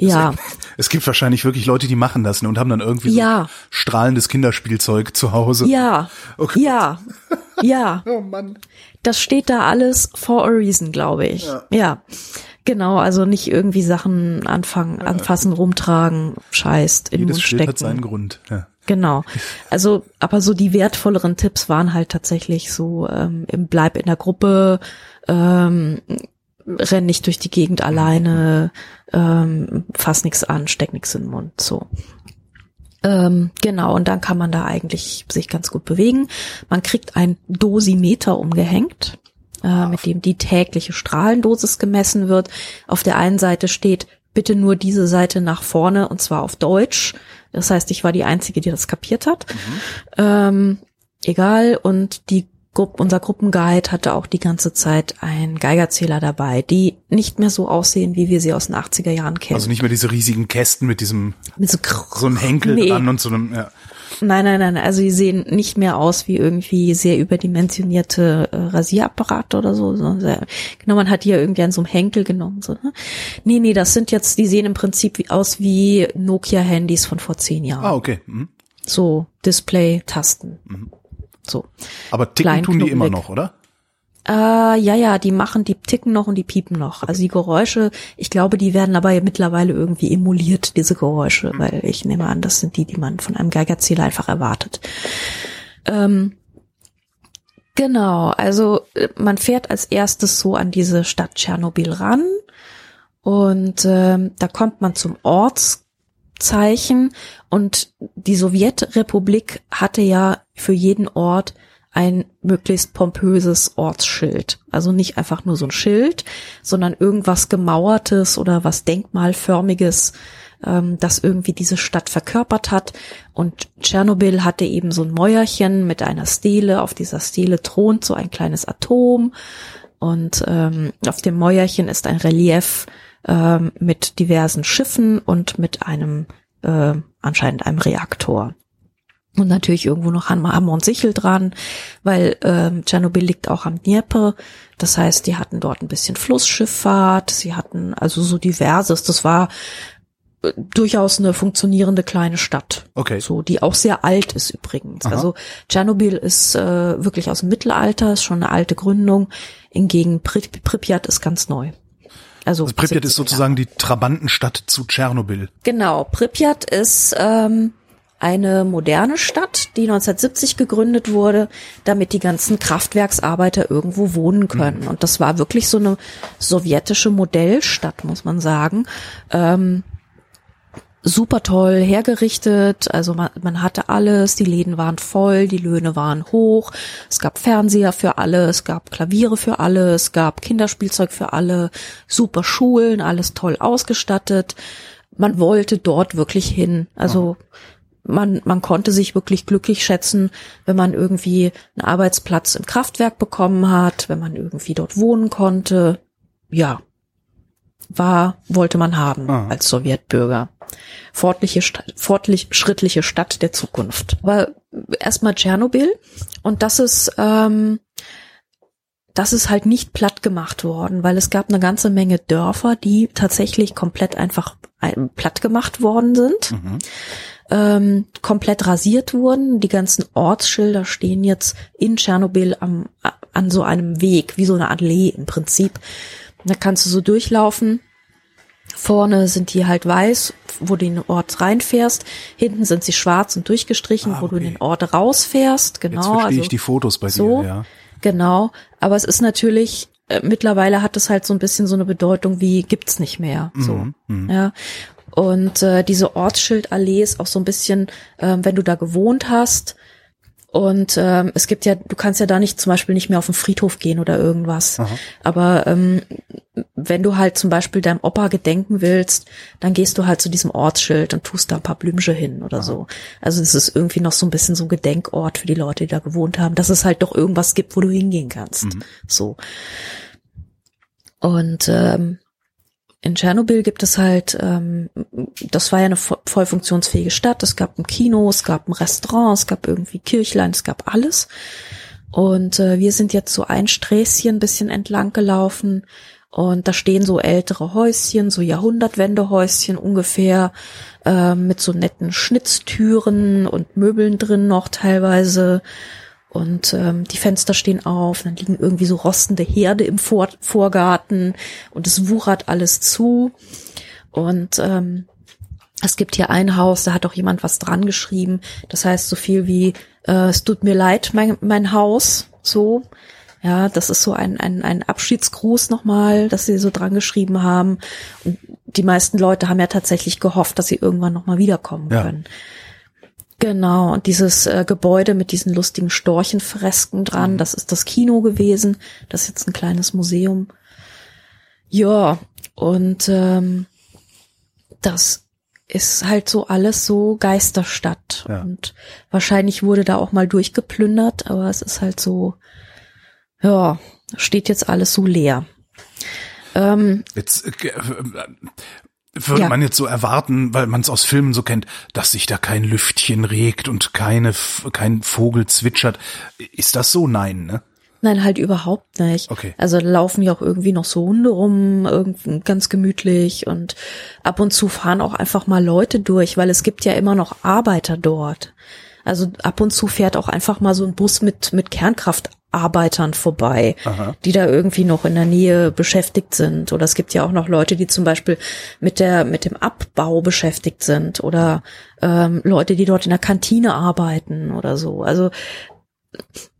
Ja, Es gibt wahrscheinlich wirklich Leute, die machen das ne, und haben dann irgendwie Ja. so strahlendes Kinderspielzeug zu Hause. ja, Okay. ja, ja. Oh Mann. Das steht da alles for a reason, glaube ich. Ja. Ja. Genau, also nicht irgendwie Sachen anfangen, anfassen, rumtragen, scheißt, in Jedes Mund Schild stecken. hat seinen Grund. Ja. Genau. Also, aber so die wertvolleren Tipps waren halt tatsächlich so, ähm, im bleib in der Gruppe, ähm, renn nicht durch die Gegend alleine, ähm, fass nichts an, steck nichts in den Mund, so. Ähm, genau, und dann kann man da eigentlich sich ganz gut bewegen. Man kriegt ein Dosimeter umgehängt, äh, mit dem die tägliche Strahlendosis gemessen wird. Auf der einen Seite steht, bitte nur diese Seite nach vorne, und zwar auf Deutsch. Das heißt, ich war die Einzige, die das kapiert hat. Ähm, egal, und die Gruppe, unser Gruppenguide hatte auch die ganze Zeit einen Geigerzähler dabei, die nicht mehr so aussehen, wie wir sie aus den 80er Jahren kennen. Also nicht mehr diese riesigen Kästen mit diesem mit so, so einem Henkel Nee. dran und so einem ja. Nein, nein, nein. Also die sehen nicht mehr aus wie irgendwie sehr überdimensionierte äh, Rasierapparate oder so. sehr, genau, man hat die ja irgendwie an so einem Henkel genommen. So, ne? Nee, nee, das sind jetzt, die sehen im Prinzip wie, aus wie Nokia-Handys von vor zehn Jahren. Ah, okay. Mhm. So Display-Tasten. Mhm. So. Aber ticken Klein, tun die immer knubbelig. noch, oder? Äh, ja, ja, die machen, die ticken noch und die piepen noch. Also die Geräusche, ich glaube, die werden aber mittlerweile irgendwie emuliert, diese Geräusche, weil ich nehme an, das sind die, die man von einem Geigerzähler einfach erwartet. Ähm, genau, also äh, man fährt als erstes so an diese Stadt Tschernobyl ran und ähm, da kommt man zum Ortszeichen und die Sowjetrepublik hatte ja für jeden Ort ein möglichst pompöses Ortsschild. Also nicht einfach nur so ein Schild, sondern irgendwas gemauertes oder was denkmalförmiges, ähm, das irgendwie diese Stadt verkörpert hat. Und Tschernobyl hatte eben so ein Mäuerchen mit einer Stele. Auf dieser Stele thront so ein kleines Atom. Und ähm, auf dem Mäuerchen ist ein Relief ähm, mit diversen Schiffen und mit einem äh, anscheinend einem Reaktor. Und natürlich irgendwo noch Hammer und Sichel dran, weil ähm, Tschernobyl liegt auch am Dnieper. Das heißt, die hatten dort ein bisschen Flussschifffahrt, sie hatten also so diverses. Das war äh, durchaus eine funktionierende kleine Stadt. Okay. So, die auch sehr alt ist übrigens. Aha. Also Tschernobyl ist äh, wirklich aus dem Mittelalter, ist schon eine alte Gründung. Hingegen Pri Pripyat ist ganz neu. Also, Also Pripyat 70er ist sozusagen die Trabantenstadt zu Tschernobyl. Genau, Pripyat ist ähm, eine moderne Stadt, die 1970 gegründet wurde, damit die ganzen Kraftwerksarbeiter irgendwo wohnen können. Und das war wirklich so eine sowjetische Modellstadt, muss man sagen. Ähm, super toll hergerichtet, also man, man hatte alles, die Läden waren voll, die Löhne waren hoch, es gab Fernseher für alle, es gab Klaviere für alle, es gab Kinderspielzeug für alle, super Schulen, alles toll ausgestattet. Man wollte dort wirklich hin. Also man, man konnte sich wirklich glücklich schätzen, wenn man irgendwie einen Arbeitsplatz im Kraftwerk bekommen hat, wenn man irgendwie dort wohnen konnte. Ja, war, wollte man haben Ah. als Sowjetbürger. Fortliche, Sta- fortschrittliche Stadt der Zukunft. Aber erstmal Tschernobyl und das ist, ähm, das ist halt nicht platt gemacht worden, weil es gab eine ganze Menge Dörfer, die tatsächlich komplett einfach ein- platt gemacht worden sind Mhm. Ähm, komplett rasiert wurden. Die ganzen Ortsschilder stehen jetzt in Tschernobyl am, an so einem Weg, wie so eine Allee im Prinzip. Da kannst du so durchlaufen. Vorne sind die halt weiß, wo du in den Ort reinfährst. Hinten sind sie schwarz und durchgestrichen, Ah, wo du in okay. den Ort rausfährst. Genau. Jetzt verstehe also ich die Fotos bei so. dir, ja. Genau, aber es ist natürlich äh, mittlerweile hat es halt so ein bisschen so eine Bedeutung wie gibt's nicht mehr. So, Mhm, mhm. ja. Und äh, diese Ortsschildallee ist auch so ein bisschen, ähm, wenn du da gewohnt hast. Und ähm, es gibt ja, du kannst ja da nicht zum Beispiel nicht mehr auf den Friedhof gehen oder irgendwas. Aha. Aber ähm, wenn du halt zum Beispiel deinem Opa gedenken willst, dann gehst du halt zu diesem Ortsschild und tust da ein paar Blümchen hin oder so. Also es ist irgendwie noch so ein bisschen so ein Gedenkort für die Leute, die da gewohnt haben, dass es halt doch irgendwas gibt, wo du hingehen kannst. So. Und ähm, in Tschernobyl gibt es halt, ähm, das war ja eine vo- voll funktionsfähige Stadt. Es gab ein Kino, es gab ein Restaurant, es gab irgendwie Kirchlein, es gab alles. Und äh, wir sind jetzt so ein Sträßchen bisschen entlang gelaufen und da stehen so ältere Häuschen, so Jahrhundertwendehäuschen ungefähr, äh, mit so netten Schnitztüren und Möbeln drin noch teilweise. Und ähm, die Fenster stehen auf, dann liegen irgendwie so rostende Herde im Vor Vorgarten und es wuchert alles zu. Und ähm, es gibt hier ein Haus, da hat auch jemand was dran geschrieben. Das heißt so viel wie, äh, es tut mir leid, mein, mein Haus, so. Ja, das ist so ein, ein, ein Abschiedsgruß nochmal, dass sie so dran geschrieben haben. Und die meisten Leute haben ja tatsächlich gehofft, dass sie irgendwann nochmal wiederkommen Ja. können. Genau, und dieses äh, Gebäude mit diesen lustigen Storchenfresken dran, das ist das Kino gewesen. Das ist jetzt ein kleines Museum. Ja, und ähm, das ist halt so alles so Geisterstadt. Ja. Und wahrscheinlich wurde da auch mal durchgeplündert, aber es ist halt so, ja, steht jetzt alles so leer. Ähm, Jetzt, äh, äh, würde Ja. man jetzt so erwarten, weil man es aus Filmen so kennt, dass sich da kein Lüftchen regt und keine, kein Vogel zwitschert. Ist das so? Nein, ne? Nein, halt überhaupt nicht. Okay. Also da laufen ja auch irgendwie noch so Hunde rum, irgendwie ganz gemütlich und ab und zu fahren auch einfach mal Leute durch, weil es gibt ja immer noch Arbeiter dort. Also ab und zu fährt auch einfach mal so ein Bus mit, mit Kernkraftarbeitern vorbei, Aha. die da irgendwie noch in der Nähe beschäftigt sind. Oder es gibt ja auch noch Leute, die zum Beispiel mit der, mit dem Abbau beschäftigt sind oder ähm, Leute, die dort in der Kantine arbeiten oder so. Also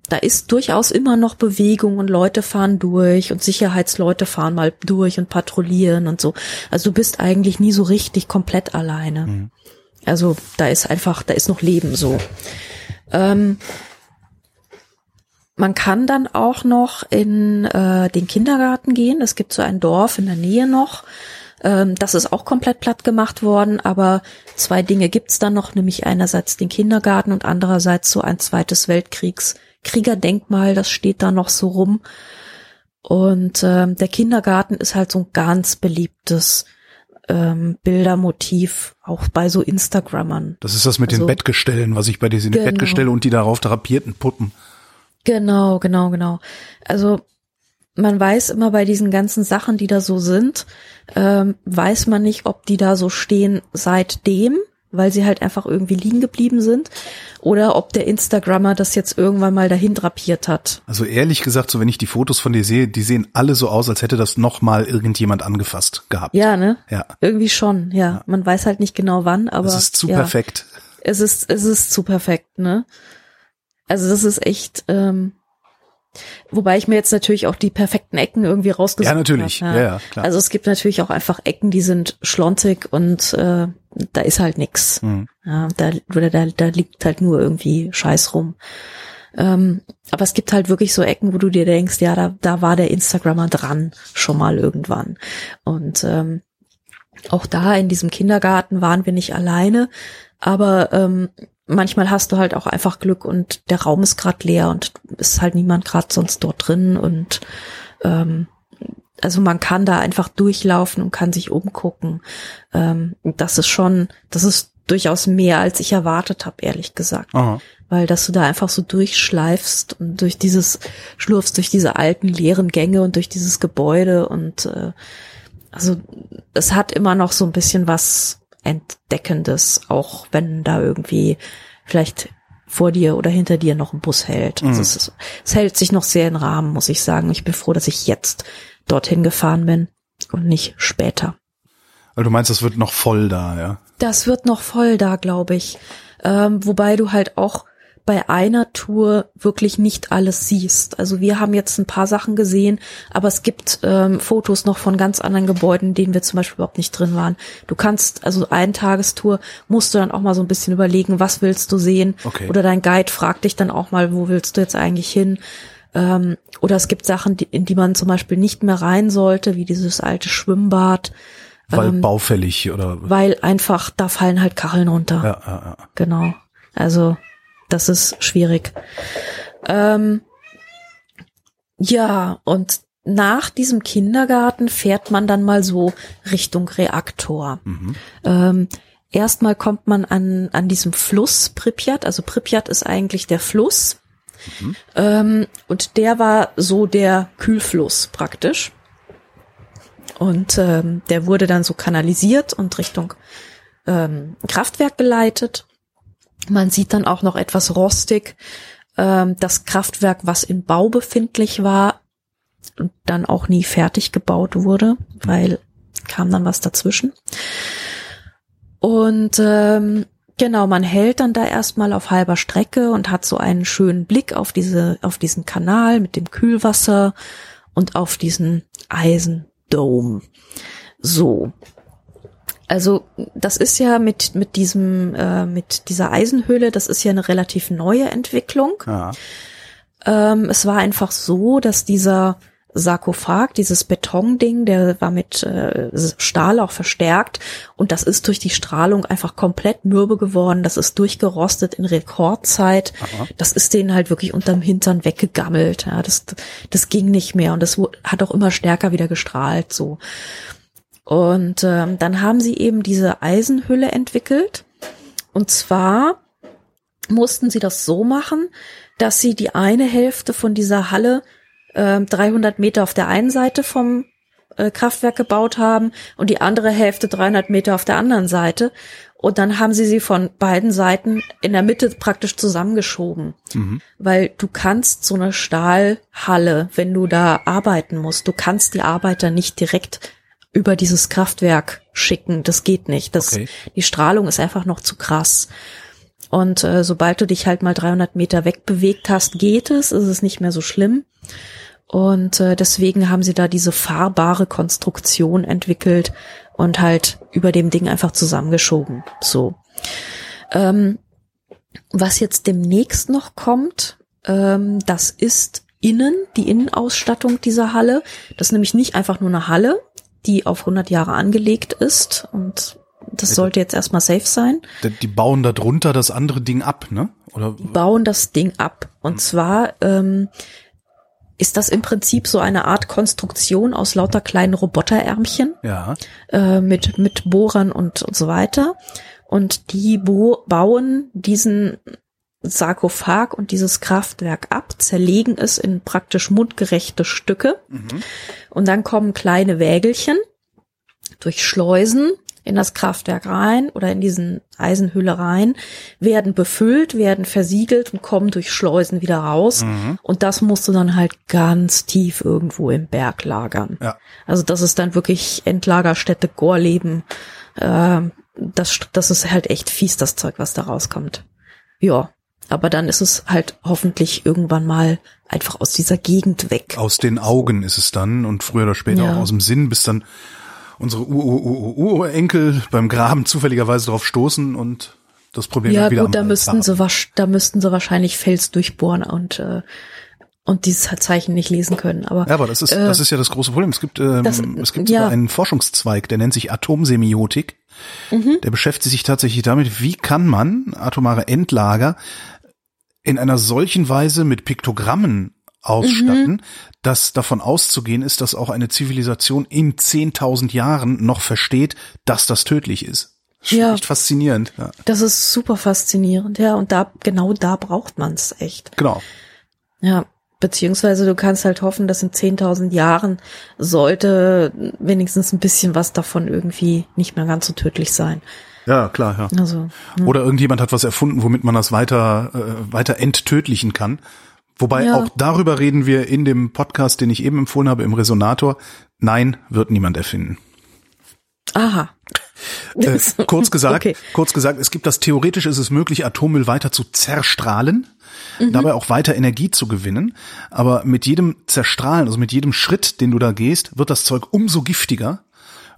da ist durchaus immer noch Bewegung und Leute fahren durch und Sicherheitsleute fahren mal durch und patrouillieren und so. Also du bist eigentlich nie so richtig komplett alleine. Also da ist einfach, da ist noch Leben so. Ähm, man kann dann auch noch in äh, den Kindergarten gehen. Es gibt so ein Dorf in der Nähe noch. Ähm, das ist auch komplett platt gemacht worden, aber zwei Dinge gibt's dann noch, nämlich einerseits den Kindergarten und andererseits so ein zweites Weltkriegs Kriegerdenkmal, das steht da noch so rum. Und ähm, der Kindergarten ist halt so ein ganz beliebtes ähm, Bildermotiv, auch bei so Instagrammern. Das ist das mit Also- den Bettgestellen, was ich bei diesen Genau. Bettgestelle und die darauf drapierten Puppen. Genau, genau, genau. Also man weiß immer bei diesen ganzen Sachen, die da so sind, ähm, weiß man nicht, ob die da so stehen seitdem, weil sie halt einfach irgendwie liegen geblieben sind, oder ob der Instagrammer das jetzt irgendwann mal dahin drapiert hat. Also ehrlich gesagt, so wenn ich die Fotos von dir sehe, die sehen alle so aus, als hätte das noch mal irgendjemand angefasst gehabt. Ja, ne? Ja. Irgendwie schon, ja. Man weiß halt nicht genau wann, aber Das ist zu ja. perfekt. Es ist, es ist zu perfekt, ne? Also das ist echt, ähm, wobei ich mir jetzt natürlich auch die perfekten Ecken irgendwie rausgesucht Ja, natürlich. hab, Ja, ja, klar. Also es gibt natürlich auch einfach Ecken, die sind schlonzig und äh, da ist halt nix. Mhm. Ja, da, oder da, da liegt halt nur irgendwie Scheiß rum. Ähm, aber es gibt halt wirklich so Ecken, wo du dir denkst, ja, da, da war der Instagrammer dran, schon mal irgendwann. Und ähm, auch da in diesem Kindergarten waren wir nicht alleine, aber ähm, manchmal hast du halt auch einfach Glück und der Raum ist gerade leer und ist halt niemand gerade sonst dort drin und ähm, also man kann da einfach durchlaufen und kann sich umgucken. Ähm, das ist schon, das ist durchaus mehr, als ich erwartet habe, ehrlich gesagt. Aha. Weil dass du da einfach so durchschleifst und durch dieses, schlurfst durch diese alten leeren Gänge und durch dieses Gebäude und äh, also es hat immer noch so ein bisschen was Entdeckendes, auch wenn da irgendwie vielleicht vor dir oder hinter dir noch ein Bus hält. Also es, ist, es hält sich noch sehr in Rahmen, muss ich sagen. Ich bin froh, dass ich jetzt dorthin gefahren bin und nicht später. Weil du meinst, das wird noch voll da, ja? Das wird noch voll da, glaube ich. Ähm, wobei du halt auch bei einer Tour wirklich nicht alles siehst. Also wir haben jetzt ein paar Sachen gesehen, aber es gibt ähm, Fotos noch von ganz anderen Gebäuden, denen wir zum Beispiel überhaupt nicht drin waren. Du kannst, also eine Tagestour, musst du dann auch mal so ein bisschen überlegen, was willst du sehen? Okay. Oder dein Guide fragt dich dann auch mal, wo willst du jetzt eigentlich hin? Ähm, oder es gibt Sachen, die, in die man zum Beispiel nicht mehr rein sollte, wie dieses alte Schwimmbad, Weil Ähm, baufällig oder weil einfach, da fallen halt Kacheln runter. ja, ja, ja. Genau. Also, das ist schwierig. Ähm, ja, und nach diesem Kindergarten fährt man dann mal so Richtung Reaktor. Ähm, erstmal kommt man an, an diesem Fluss Pripyat. Also Pripyat ist eigentlich der Fluss. Ähm, und der war so der Kühlfluss praktisch. Und ähm, der wurde dann so kanalisiert und Richtung ähm, Kraftwerk geleitet. Man sieht dann auch noch etwas rostig ähm, das Kraftwerk, was in Bau befindlich war und dann auch nie fertig gebaut wurde, weil kam dann was dazwischen. Und ähm, genau, man hält dann da erstmal auf halber Strecke und hat so einen schönen Blick auf diese, auf diesen Kanal mit dem Kühlwasser und auf diesen Eisendome. So. Also das ist ja mit mit diesem äh, mit dieser Eisenhöhle, das ist ja eine relativ neue Entwicklung. ja. Ähm, es war einfach so, dass dieser Sarkophag, dieses Betonding, der war mit äh, Stahl auch verstärkt und das ist durch die Strahlung einfach komplett mürbe geworden. Das ist durchgerostet in Rekordzeit. Das ist denen halt wirklich unterm Hintern weggegammelt. Ja, das, das ging nicht mehr und das hat auch immer stärker wieder gestrahlt so. Und ähm, dann haben sie eben diese Eisenhülle entwickelt. Und zwar mussten sie das so machen, dass sie die eine Hälfte von dieser Halle äh, 300 Meter auf der einen Seite vom äh, Kraftwerk gebaut haben und die andere Hälfte 300 Meter auf der anderen Seite. Und dann haben sie sie von beiden Seiten in der Mitte praktisch zusammengeschoben. Mhm. Weil du kannst so eine Stahlhalle, wenn du da arbeiten musst, du kannst die Arbeiter nicht direkt über dieses Kraftwerk schicken. Das geht nicht. Das, okay. Die Strahlung ist einfach noch zu krass. Und äh, sobald du dich halt mal 300 Meter wegbewegt hast, geht es, ist es nicht mehr so schlimm. Und äh, deswegen haben sie da diese fahrbare Konstruktion entwickelt und halt über dem Ding einfach zusammengeschoben. So. Ähm, was jetzt demnächst noch kommt, ähm, das ist innen, die Innenausstattung dieser Halle. Das ist nämlich nicht einfach nur eine Halle, die auf 100 Jahre angelegt ist und das sollte jetzt erstmal safe sein. Die bauen da drunter das andere Ding ab, ne? Oder? Die bauen das Ding ab. Und hm. zwar ähm, ist das im Prinzip so eine Art Konstruktion aus lauter kleinen Roboterärmchen. Ja. Äh, mit, mit Bohrern und, und so weiter. Und die bo bauen diesen Sarkophag und dieses Kraftwerk ab, zerlegen es in praktisch mundgerechte Stücke. Mhm. Und dann kommen kleine Wägelchen durch Schleusen in das Kraftwerk rein oder in diesen Eisenhülle rein, werden befüllt, werden versiegelt und kommen durch Schleusen wieder raus. Mhm. Und das musst du dann halt ganz tief irgendwo im Berg lagern. Ja. Also das ist dann wirklich Endlagerstätte Gorleben. Äh, das, das ist halt echt fies, das Zeug, was da rauskommt. Ja. Aber dann ist es halt hoffentlich irgendwann mal einfach aus dieser Gegend weg. Aus den Augen ist es dann und früher oder später ja. auch aus dem Sinn, bis dann unsere Urenkel beim Graben zufälligerweise drauf stoßen und das Problem ja, wieder gut, da müssten sie da müssten sie wahrscheinlich Fels durchbohren und äh, und dieses Zeichen nicht lesen können. Aber ja, aber das ist äh, das ist ja das große Problem. Es gibt ähm, das, es gibt ja. einen Forschungszweig, der nennt sich Atomsemiotik. Mhm. Der beschäftigt sich tatsächlich damit, wie kann man atomare Endlager in einer solchen Weise mit Piktogrammen ausstatten, mhm. dass davon auszugehen ist, dass auch eine Zivilisation in 10.000 Jahren noch versteht, dass das tödlich ist. Ja. Echt faszinierend. Ja. Das ist super faszinierend, ja. Und da, genau da braucht man es echt. Genau. Ja. Beziehungsweise du kannst halt hoffen, dass in 10.000 Jahren sollte wenigstens ein bisschen was davon irgendwie nicht mehr ganz so tödlich sein. Ja, klar, ja. Also, ja. Oder irgendjemand hat was erfunden, womit man das weiter, äh, weiter enttödlichen kann. Wobei ja. auch darüber reden wir in dem Podcast, den ich eben empfohlen habe, im Resonator. Nein, wird niemand erfinden. Aha. Äh, kurz gesagt, okay. kurz gesagt, es gibt das theoretisch ist es möglich, Atommüll weiter zu zerstrahlen, mhm. dabei auch weiter Energie zu gewinnen. Aber mit jedem Zerstrahlen, also mit jedem Schritt, den du da gehst, wird das Zeug umso giftiger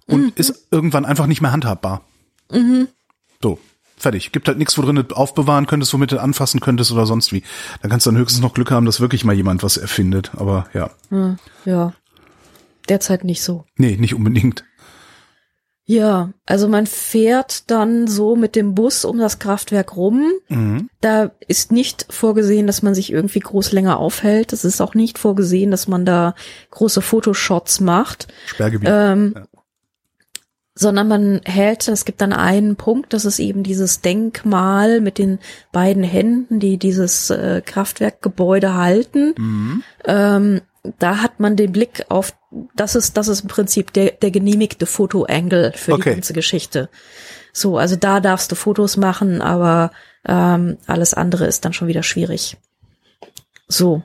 und mhm. ist irgendwann einfach nicht mehr handhabbar. Mhm. So. Fertig. Gibt halt nichts, wo drin du aufbewahren könntest, womit du anfassen könntest oder sonst wie. Da kannst du dann höchstens noch Glück haben, dass wirklich mal jemand was erfindet. Aber ja. Hm, ja. Derzeit nicht so. Nee, nicht unbedingt. Ja, also man fährt dann so mit dem Bus um das Kraftwerk rum. Mhm. Da ist nicht vorgesehen, dass man sich irgendwie groß länger aufhält. Es ist auch nicht vorgesehen, dass man da große Fotoshots macht. Sperrgebiet. Ähm, ja sondern man hält, es gibt dann einen Punkt, das ist eben dieses Denkmal mit den beiden Händen, die dieses äh, Kraftwerkgebäude halten. Mhm. Ähm, da hat man den Blick auf, das ist, das ist im Prinzip der, der genehmigte Fotoangle für okay. die ganze Geschichte. So, also da darfst du Fotos machen, aber ähm, alles andere ist dann schon wieder schwierig. So.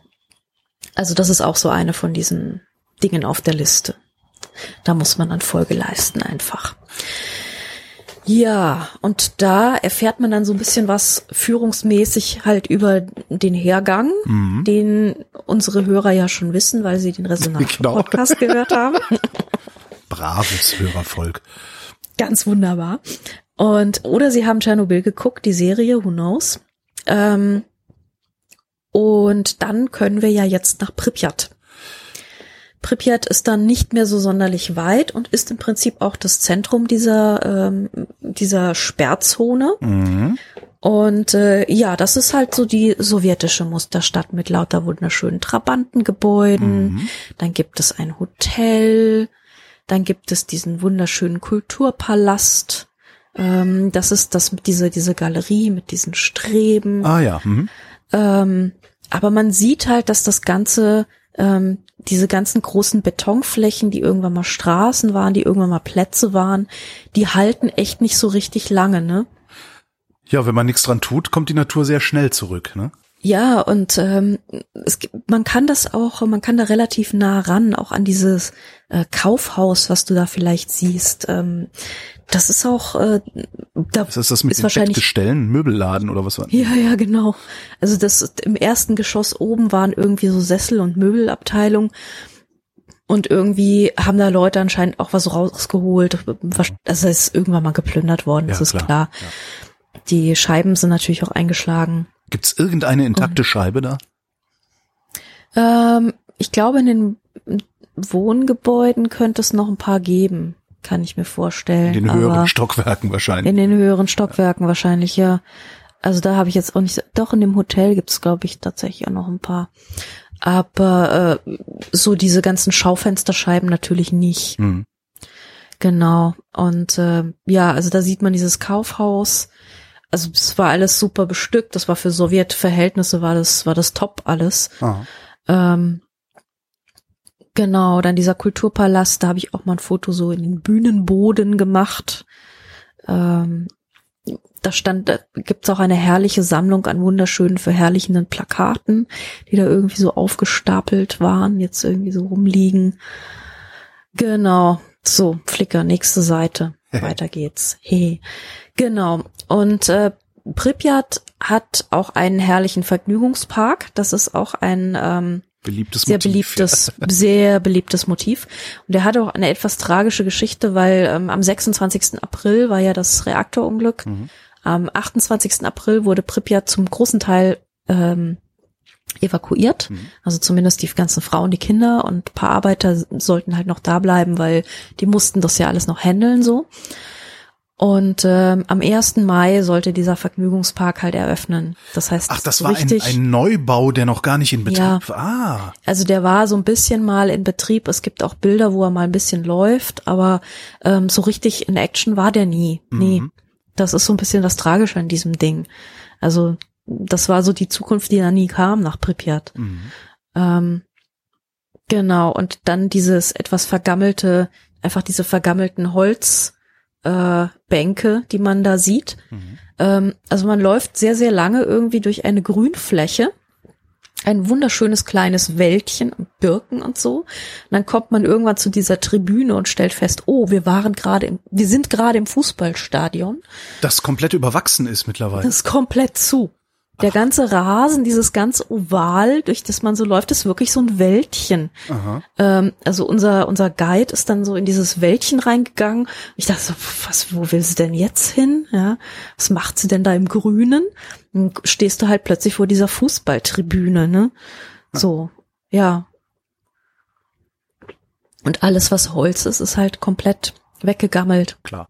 Also das ist auch so eine von diesen Dingen auf der Liste. Da muss man dann Folge leisten einfach. Ja, und da erfährt man dann so ein bisschen was führungsmäßig halt über den Hergang, mhm. den unsere Hörer ja schon wissen, weil sie den Resonanz-Podcast genau. gehört haben. Braves Hörervolk. Ganz wunderbar. Und, oder sie haben Tschernobyl geguckt, die Serie, who knows. Ähm, und dann können wir ja jetzt nach Pripyat. Pripyat ist dann nicht mehr so sonderlich weit und ist im Prinzip auch das Zentrum dieser, ähm, dieser Sperrzone. Mhm. Und äh, ja, das ist halt so die sowjetische Musterstadt mit lauter wunderschönen Trabantengebäuden. Mhm. Dann gibt es ein Hotel. Dann gibt es diesen wunderschönen Kulturpalast. Ähm, das ist das mit dieser diese Galerie mit diesen Streben. Ah ja. Mhm. Ähm, aber man sieht halt, dass das Ganze, ähm, diese ganzen großen Betonflächen, die irgendwann mal Straßen waren, die irgendwann mal Plätze waren, die halten echt nicht so richtig lange, ne? Ja, wenn man nichts dran tut, kommt die Natur sehr schnell zurück, ne? Ja, und ähm, es gibt, man kann das auch, man kann da relativ nah ran, auch an dieses äh, Kaufhaus, was du da vielleicht siehst. Ähm, das ist auch, äh, da Was ist das mit ist den wahrscheinlich Bettgestellen, Möbelladen oder was war? Ja, ja, genau. Also das im ersten Geschoss oben waren irgendwie so Sessel- und Möbelabteilung. Und irgendwie haben da Leute anscheinend auch was rausgeholt. Also es ist irgendwann mal geplündert worden, das Ja, ist klar. klar. Die Scheiben sind natürlich auch eingeschlagen. Gibt's irgendeine intakte Scheibe da? Ähm, ich glaube, in den Wohngebäuden könnte es noch ein paar geben, kann ich mir vorstellen. In den höheren Aber Stockwerken wahrscheinlich. in den höheren Stockwerken wahrscheinlich, ja. Also da habe ich jetzt auch nicht, doch in dem Hotel gibt es, glaube ich, tatsächlich auch noch ein paar. Aber äh, so diese ganzen Schaufensterscheiben natürlich nicht. Hm. Genau. Und äh, ja, also da sieht man dieses Kaufhaus. Also es war alles super bestückt. Das war für Sowjetverhältnisse war das war das top alles. Ah. Ähm, genau, dann dieser Kulturpalast, da habe ich auch mal ein Foto so in den Bühnenboden gemacht. Ähm, da stand, da gibt's auch eine herrliche Sammlung an wunderschönen, verherrlichenden Plakaten, die da irgendwie so aufgestapelt waren, jetzt irgendwie so rumliegen. Genau. So, Flickr, nächste Seite. Weiter geht's. Hey. Genau. Und äh, Pripyat hat auch einen herrlichen Vergnügungspark. Das ist auch ein ähm, Beliebtes sehr Motiv. beliebtes, sehr beliebtes Motiv. Und der hatte auch eine etwas tragische Geschichte, weil ähm, am 26. April war ja das Reaktorunglück. Mhm. Am 28. April wurde Pripyat zum großen Teil ähm, evakuiert. Mhm. Also zumindest die ganzen Frauen, die Kinder und ein paar Arbeiter sollten halt noch da bleiben, weil die mussten das ja alles noch handeln so. Und ähm, am 1. Mai sollte dieser Vergnügungspark halt eröffnen. Das heißt, Ach, das so war ein, richtig, ein Neubau, der noch gar nicht in Betrieb Ja. war. Ah, also der war so ein bisschen mal in Betrieb. Es gibt auch Bilder, wo er mal ein bisschen läuft, aber ähm, so richtig in Action war der nie. Nee. Mhm. Das ist so ein bisschen das Tragische an diesem Ding. Also das war so die Zukunft, die da nie kam nach Pripyat. Mhm. Ähm, genau, und dann dieses etwas vergammelte, einfach diese vergammelten Holzbänke, äh, Bänke, die man da sieht. Mhm. Ähm, also man läuft sehr, sehr lange irgendwie durch eine Grünfläche. Ein wunderschönes kleines Wäldchen und Birken und so. Und dann kommt man irgendwann zu dieser Tribüne und stellt fest, oh, wir waren gerade im, wir sind gerade im Fußballstadion. das komplett überwachsen ist mittlerweile. Das ist komplett zu. Der ganze Rasen, dieses ganze Oval, durch das man so läuft, ist wirklich so ein Wäldchen. Ähm, also unser, unser Guide ist dann so in dieses Wäldchen reingegangen. Ich dachte so, was, wo will sie denn jetzt hin? Ja, was macht sie denn da im Grünen? Dann stehst du halt plötzlich vor dieser Fußballtribüne, ne? So, ja. Und alles, was Holz ist, ist halt komplett weggegammelt. Klar.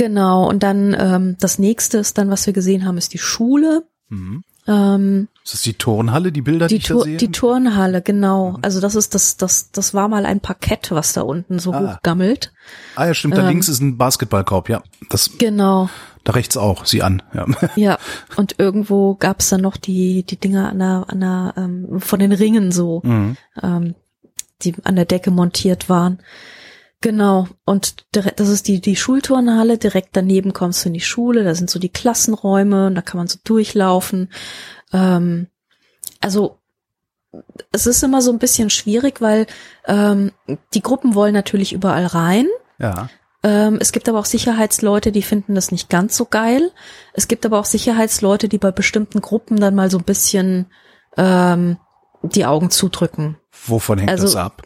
Genau. Und dann ähm, das nächste ist dann, was wir gesehen haben, ist die Schule. Mhm. Ähm, Ist das die Turnhalle, die Bilder, die, die, ich da sehe? die Turnhalle, genau. Also das ist das, das, das war mal ein Parkett, was da unten so Ah. hochgammelt. ah ja, stimmt, da ähm, links ist ein Basketballkorb, ja. Das, Genau. da rechts auch, sieh an. Ja. Ja. Und irgendwo gab es dann noch die, die Dinger an der, an der, ähm, von den Ringen so, Mhm. ähm, die an der Decke montiert waren. Genau. Und das ist die, die Schulturnhalle. Direkt daneben kommst du in die Schule. Da sind so die Klassenräume und da kann man so durchlaufen. Ähm, also, es ist immer so ein bisschen schwierig, weil ähm, die Gruppen wollen natürlich überall rein. Ja. Ähm, es gibt aber auch Sicherheitsleute, die finden das nicht ganz so geil. Es gibt aber auch Sicherheitsleute, die bei bestimmten Gruppen dann mal so ein bisschen ähm, die Augen zudrücken. Wovon hängt Also- das ab?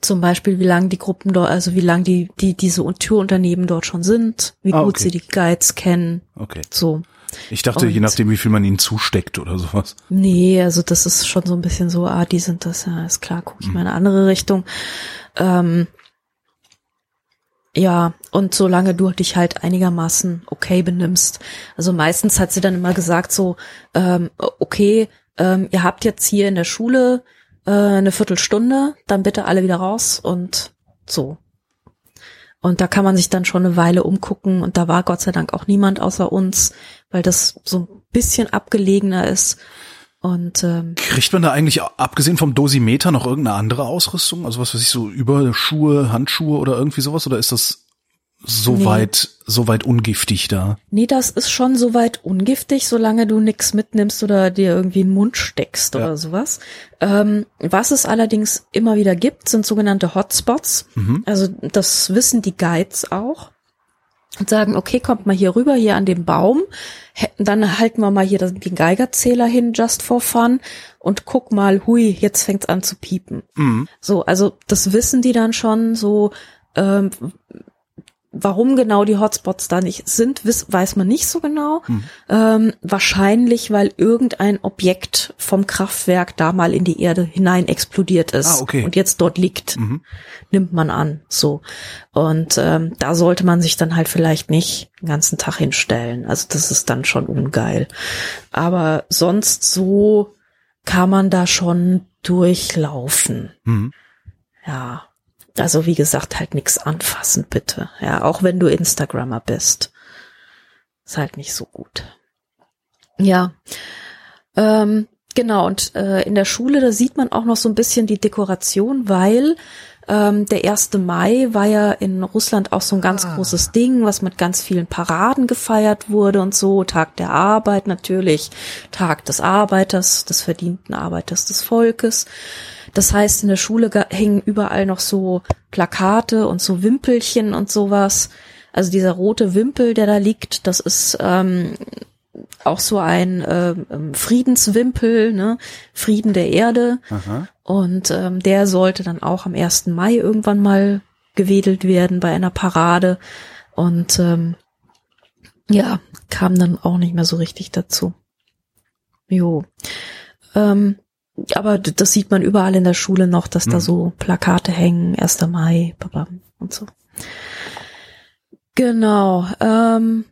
Zum Beispiel, wie lange die Gruppen dort, also wie lange die, die diese Tourunternehmen dort schon sind, wie Ah, gut okay. sie die Guides kennen. Okay. So. Ich dachte, je Und- nachdem, wie viel man ihnen zusteckt oder sowas. Nee, also das ist schon so ein bisschen so, ah, die sind das, ja, ist klar, gucke ich Mhm. mal in eine andere Richtung. Ähm, ja, und solange du dich halt einigermaßen okay benimmst. Also meistens hat sie dann immer gesagt so, ähm, okay, ähm, ihr habt jetzt hier in der Schule äh, eine Viertelstunde, dann bitte alle wieder raus und so. Und da kann man sich dann schon eine Weile umgucken und da war Gott sei Dank auch niemand außer uns, weil das so ein bisschen abgelegener ist. Und ähm, kriegt man da eigentlich abgesehen vom Dosimeter noch irgendeine andere Ausrüstung? Also was weiß ich so über Schuhe, Handschuhe oder irgendwie sowas? Oder ist das soweit nee. soweit ungiftig da? Nee, das ist schon soweit ungiftig, solange du nix mitnimmst oder dir irgendwie in den Mund steckst ja. oder sowas. Ähm, was es allerdings immer wieder gibt, sind sogenannte Hotspots. Mhm. Also das wissen die Guides auch und sagen, okay, kommt mal hier rüber, hier an dem Baum, dann halten wir mal hier den Geigerzähler hin, just for fun, und guck mal, hui, jetzt fängt's an zu piepen. Mhm. So, also das wissen die dann schon so, ähm, Warum genau die Hotspots da nicht sind, weiß man nicht so genau. Hm. Ähm, wahrscheinlich, weil irgendein Objekt vom Kraftwerk da mal in die Erde hinein explodiert ist ah, okay. und jetzt dort liegt. Mhm. Nimmt man an, so. Und ähm, da sollte man sich dann halt vielleicht nicht den ganzen Tag hinstellen. Also das ist dann schon ungeil. Aber sonst so kann man da schon durchlaufen. Mhm. Ja. Also wie gesagt, halt nichts anfassen, bitte. Ja, auch wenn du Instagrammer bist. Ist halt nicht so gut. Ja. Ähm, genau, und äh, in der Schule, da sieht man auch noch so ein bisschen die Dekoration, weil ähm, der 1. Mai war ja in Russland auch so ein ganz ah. großes Ding, was mit ganz vielen Paraden gefeiert wurde und so. Tag der Arbeit natürlich, Tag des Arbeiters, des verdienten Arbeiters des Volkes. Das heißt, in der Schule hängen überall noch so Plakate und so Wimpelchen und sowas. Also dieser rote Wimpel, der da liegt, das ist ähm, auch so ein äh, Friedenswimpel, ne? Frieden der Erde. Aha. Und ähm, der sollte dann auch am 1. Mai irgendwann mal gewedelt werden bei einer Parade. Und ähm, ja, kam dann auch nicht mehr so richtig dazu. Jo. Ähm, aber das sieht man überall in der Schule noch, dass mhm. da so Plakate hängen, 1. Mai, babam und so. Genau. Ähm,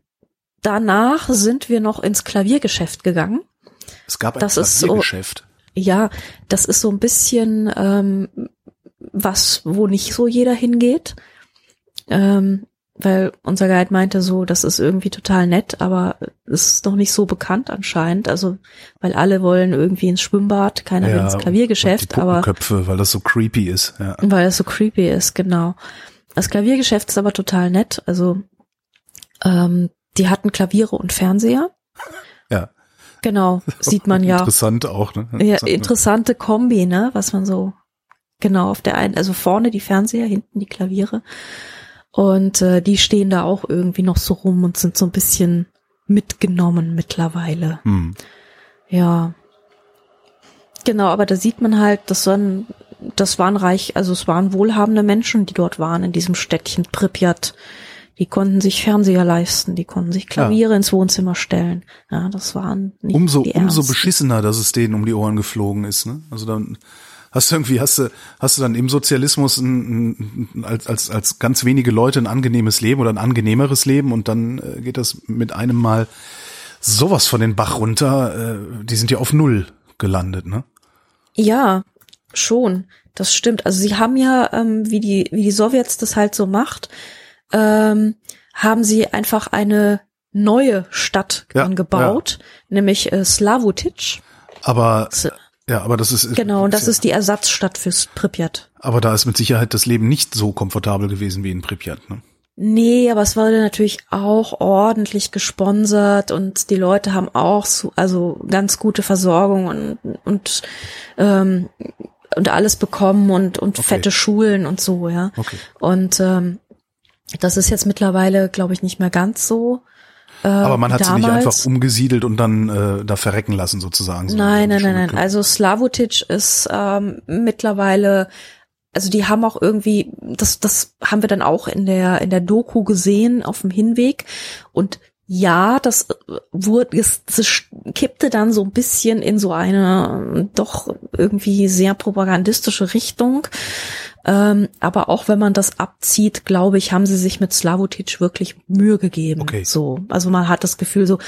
danach sind wir noch ins Klaviergeschäft gegangen. Es gab ein das Klaviergeschäft. So, ja, das ist so ein bisschen ähm, was, wo nicht so jeder hingeht. Ähm, weil unser Guide meinte so, das ist irgendwie total nett, aber es ist noch nicht so bekannt anscheinend. Also, weil alle wollen irgendwie ins Schwimmbad, keiner ja, will ins Klaviergeschäft, aber. Köpfe, weil das so creepy ist, ja. Weil es so creepy ist, genau. Das Klaviergeschäft ist aber total nett. Also, ähm, die hatten Klaviere und Fernseher. Ja. Genau, sieht man ja. Interessant auch, ne? Ja, interessante Kombi, ne, was man so, genau, auf der einen, also vorne die Fernseher, hinten die Klaviere. Und äh, die stehen da auch irgendwie noch so rum und sind so ein bisschen mitgenommen mittlerweile. Hm. Ja. Genau, aber da sieht man halt, das waren, das waren reich, also es waren wohlhabende Menschen, die dort waren in diesem Städtchen Pripyat. Die konnten sich Fernseher leisten, die konnten sich Klaviere ja. ins Wohnzimmer stellen. Ja, das waren nicht umso die umso beschissener, dass es denen um die Ohren geflogen ist. Ne? Also dann Hast du irgendwie, hast du, hast du dann im Sozialismus ein, ein, als, als, als ganz wenige Leute ein angenehmes Leben oder ein angenehmeres Leben und dann äh, geht das mit einem Mal sowas von den Bach runter. Äh, die sind ja auf Null gelandet, ne? Ja, schon. Das stimmt. Also sie haben ja, ähm, wie die, wie die Sowjets das halt so macht, ähm, haben sie einfach eine neue Stadt ja, gebaut, ja. nämlich äh, Slavutitsch. Aber ja, aber das ist genau und das ist die Ersatzstadt fürs Pripyat. Aber da ist mit Sicherheit das Leben nicht so komfortabel gewesen wie in Pripyat. Ne? Nee, aber es wurde natürlich auch ordentlich gesponsert und die Leute haben auch so, also ganz gute Versorgung und und ähm, und alles bekommen und und okay. fette Schulen und so, ja. Okay. Und ähm, das ist jetzt mittlerweile, glaube ich, nicht mehr ganz so. Äh, Aber man hat damals, sie nicht einfach umgesiedelt und dann äh, da verrecken lassen sozusagen. So nein, nein, nein, nein. Also Slavotic ist ähm, mittlerweile also die haben auch irgendwie, das, das haben wir dann auch in der, in der Doku gesehen auf dem Hinweg. Und ja, das wurde, es, es kippte dann so ein bisschen in so eine doch irgendwie sehr propagandistische Richtung. Ähm, aber auch wenn man das abzieht, glaube ich, haben sie sich mit Slavotic wirklich Mühe gegeben. Okay. So, also man hat das Gefühl so,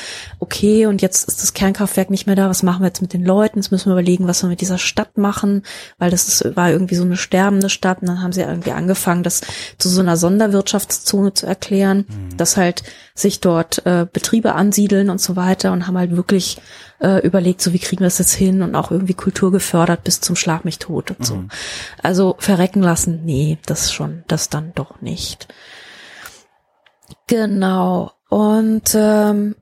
okay, und jetzt ist das Kernkraftwerk nicht mehr da. Was machen wir jetzt mit den Leuten? Jetzt müssen wir überlegen, was wir mit dieser Stadt machen, weil das ist, war irgendwie so eine sterbende Stadt. Und dann haben sie irgendwie angefangen, das zu so einer Sonderwirtschaftszone zu erklären, mhm. dass halt sich dort äh, Betriebe ansiedeln und so weiter und haben halt wirklich äh, überlegt, so wie kriegen wir das jetzt hin und auch irgendwie Kultur gefördert bis zum Schlag mich tot und so. Mhm. Also verrecken lassen, nee, das schon, das dann doch nicht. Genau. Und ähm,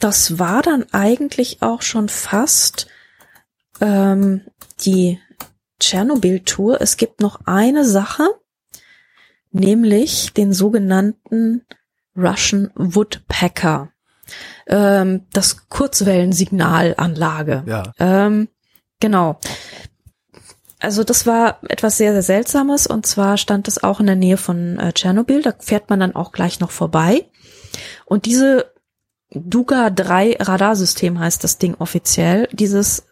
das war dann eigentlich auch schon fast ähm, die Tschernobyl-Tour. Es gibt noch eine Sache, nämlich den sogenannten Russian Woodpecker. Ähm, das Kurzwellensignalanlage. Ja. Ähm, genau. Also das war etwas sehr, sehr Seltsames und zwar stand es auch in der Nähe von äh, Tschernobyl, da fährt man dann auch gleich noch vorbei. Und diese Duga 3 Radarsystem heißt das Ding offiziell. Dieses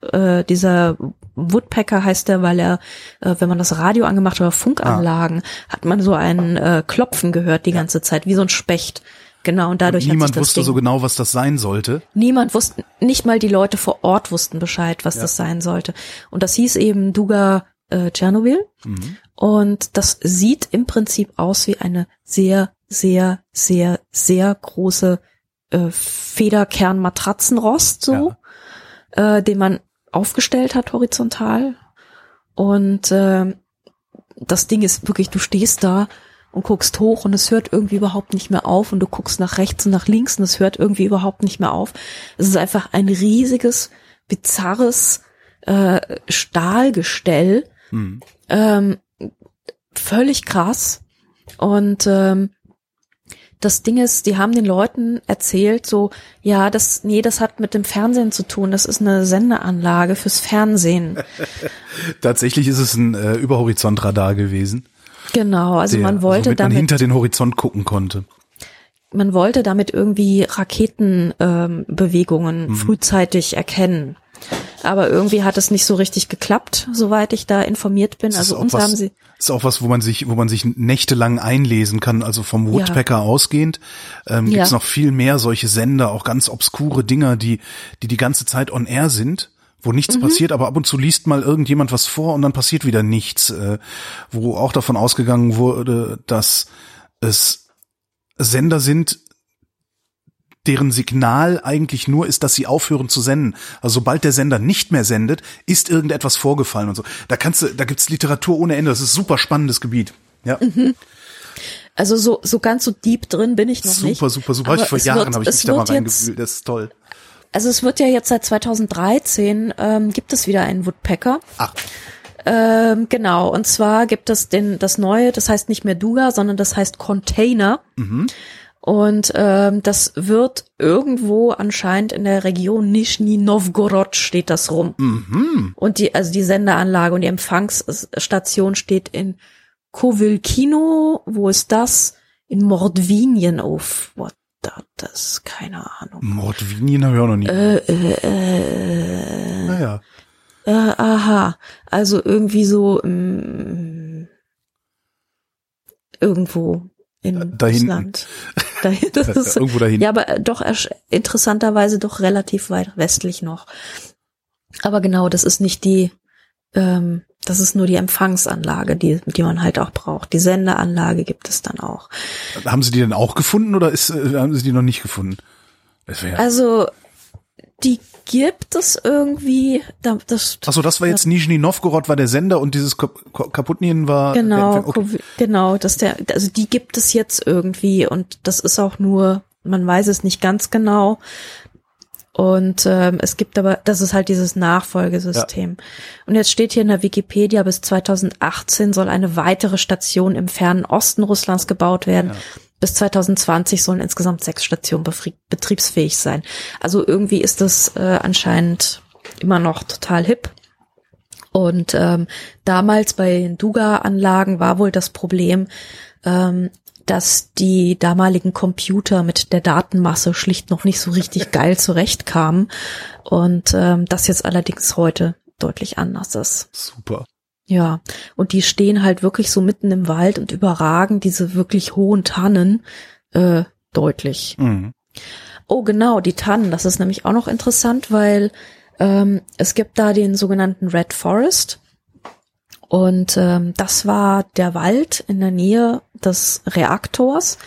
äh, dieser Woodpecker heißt er, weil er, äh, wenn man das Radio angemacht oder Funkanlagen, ah. hat man so ein äh, Klopfen gehört die ganze Zeit, wie so ein Specht. Genau, und dadurch und niemand hat sich das wusste Ding, so genau, was das sein sollte. Niemand wusste, nicht mal die Leute vor Ort wussten Bescheid, was Ja. das sein sollte. Und das hieß eben Duga äh, Tschernobyl. Mhm. Und das sieht im Prinzip aus wie eine sehr, sehr, sehr, sehr große äh, Federkernmatratzenrost, so, äh, den man aufgestellt hat horizontal. Und äh, das Ding ist wirklich, du stehst da und guckst hoch und es hört irgendwie überhaupt nicht mehr auf und du guckst nach rechts und nach links und es hört irgendwie überhaupt nicht mehr auf. Es ist einfach ein riesiges, bizarres äh, Stahlgestell, Mhm. ähm, völlig krass. Und ähm, das Ding ist, die haben den Leuten erzählt, so, ja, das, nee, das hat mit dem Fernsehen zu tun, das ist eine Sendeanlage fürs Fernsehen. Tatsächlich ist es ein äh, Überhorizontradar gewesen. Genau, also der- man wollte womit man damit, hinter den Horizont gucken konnte. man wollte damit irgendwie Raketenbewegungen ähm, Mhm. frühzeitig erkennen. Aber irgendwie hat es nicht so richtig geklappt, soweit ich da informiert bin. Also uns was, haben sie, ist auch was, wo man sich, wo man sich nächtelang einlesen kann. Also vom Woodpecker ausgehend ähm, Ja. gibt's noch viel mehr solche Sender, auch ganz obskure Dinger, die die die ganze Zeit on air sind, wo nichts Mhm. passiert, aber ab und zu liest mal irgendjemand was vor und dann passiert wieder nichts. Äh, wo auch davon ausgegangen wurde, dass es Sender sind, deren Signal eigentlich nur ist, dass sie aufhören zu senden. Also sobald der Sender nicht mehr sendet, ist irgendetwas vorgefallen und so. Da kannst du, da gibt's Literatur ohne Ende. Das ist ein super spannendes Gebiet. Ja, also so, so ganz so deep drin bin ich noch super, nicht. super, super. Hab Aber ich vor Jahren habe ich mich da mal reingefühlt. Das ist toll. Also es wird ja jetzt seit 2013 ähm, gibt es wieder einen Woodpecker. Ach, Ähm, genau, und zwar gibt es den das neue, das heißt nicht mehr Duga, sondern das heißt Container. Und ähm, das wird irgendwo anscheinend in der Region Nischni Novgorod steht das rum. Und die, also die Sendeanlage und die Empfangsstation steht in Kovilkino, wo ist das? In Mordvinien auf. What that, das, keine Ahnung. Mordvinien habe ich auch noch nie. Äh, äh, äh, naja. äh, aha, also irgendwie so mm, irgendwo in Da. Russland. Da, das ist, Irgendwo dahin. ja, aber äh, doch interessanterweise doch relativ weit westlich noch. Aber genau, das ist nicht die, ähm, das ist nur die Empfangsanlage, die, die man halt auch braucht. Die Sendeanlage gibt es dann auch. Haben Sie die denn auch gefunden oder ist, äh, haben Sie die noch nicht gefunden? Also die gibt es irgendwie. Da, das, Achso, das war jetzt Nizhny Novgorod war der Sender und dieses Kap Kap- Kaputnien war Genau, okay. Genau, dass der, also die gibt es jetzt irgendwie und das ist auch nur, man weiß es nicht ganz genau. Und ähm, es gibt aber, das ist halt dieses Nachfolgesystem. Und jetzt steht hier in der Wikipedia, bis 2018 soll eine weitere Station im fernen Osten Russlands gebaut werden. Bis 2020 sollen insgesamt sechs Stationen betriebsfähig sein. Also irgendwie ist das äh, anscheinend immer noch total hip. Und ähm, damals bei den Duga-Anlagen war wohl das Problem, ähm, dass die damaligen Computer mit der Datenmasse schlicht noch nicht so richtig geil zurechtkamen. Und ähm, das jetzt allerdings heute deutlich anders ist. Super. Ja, und die stehen halt wirklich so mitten im Wald und überragen diese wirklich hohen Tannen äh, deutlich. Mhm. Oh, genau, die Tannen, das ist nämlich auch noch interessant, weil ähm, es gibt da den sogenannten Red Forest. Und ähm, das war der Wald in der Nähe des Reaktors.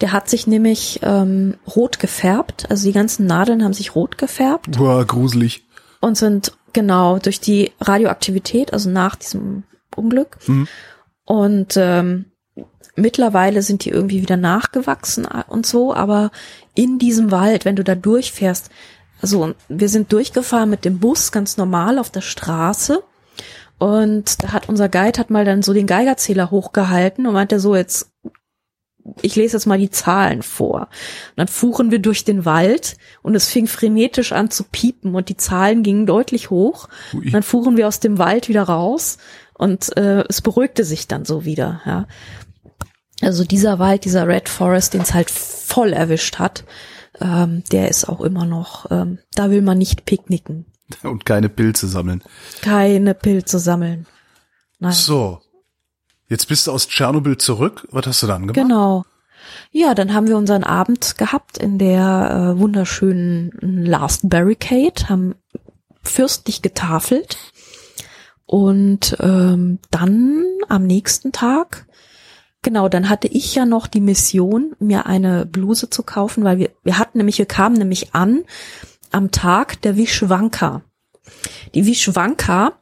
Der hat sich nämlich ähm, rot gefärbt. Also die ganzen Nadeln haben sich rot gefärbt Boah, gruselig. und sind genau durch die Radioaktivität, also nach diesem Unglück. Mhm. Und ähm, mittlerweile sind die irgendwie wieder nachgewachsen und so, aber in diesem Wald, wenn du da durchfährst, also wir sind durchgefahren mit dem Bus ganz normal auf der Straße und da hat unser Guide hat mal dann so den Geigerzähler hochgehalten und meinte so jetzt ich lese jetzt mal die Zahlen vor. Und dann fuhren wir durch den Wald und es fing frenetisch an zu piepen und die Zahlen gingen deutlich hoch. Ui. Und dann fuhren wir aus dem Wald wieder raus und äh, es beruhigte sich dann so wieder. Ja. Also dieser Wald, dieser Red Forest, den es halt voll erwischt hat, ähm, der ist auch immer noch, ähm, da will man nicht picknicken, Und keine Pilze sammeln. keine Pilze sammeln. Nein. So. Jetzt bist du aus Tschernobyl zurück. Was hast du dann gemacht? Genau. Ja, dann haben wir unseren Abend gehabt in der äh, wunderschönen Last Barricade, haben fürstlich getafelt und ähm, dann am nächsten Tag, genau, dann hatte ich ja noch die Mission, mir eine Bluse zu kaufen, weil wir, wir hatten nämlich, wir kamen nämlich an am Tag der Vishwanka. Die Vishwanka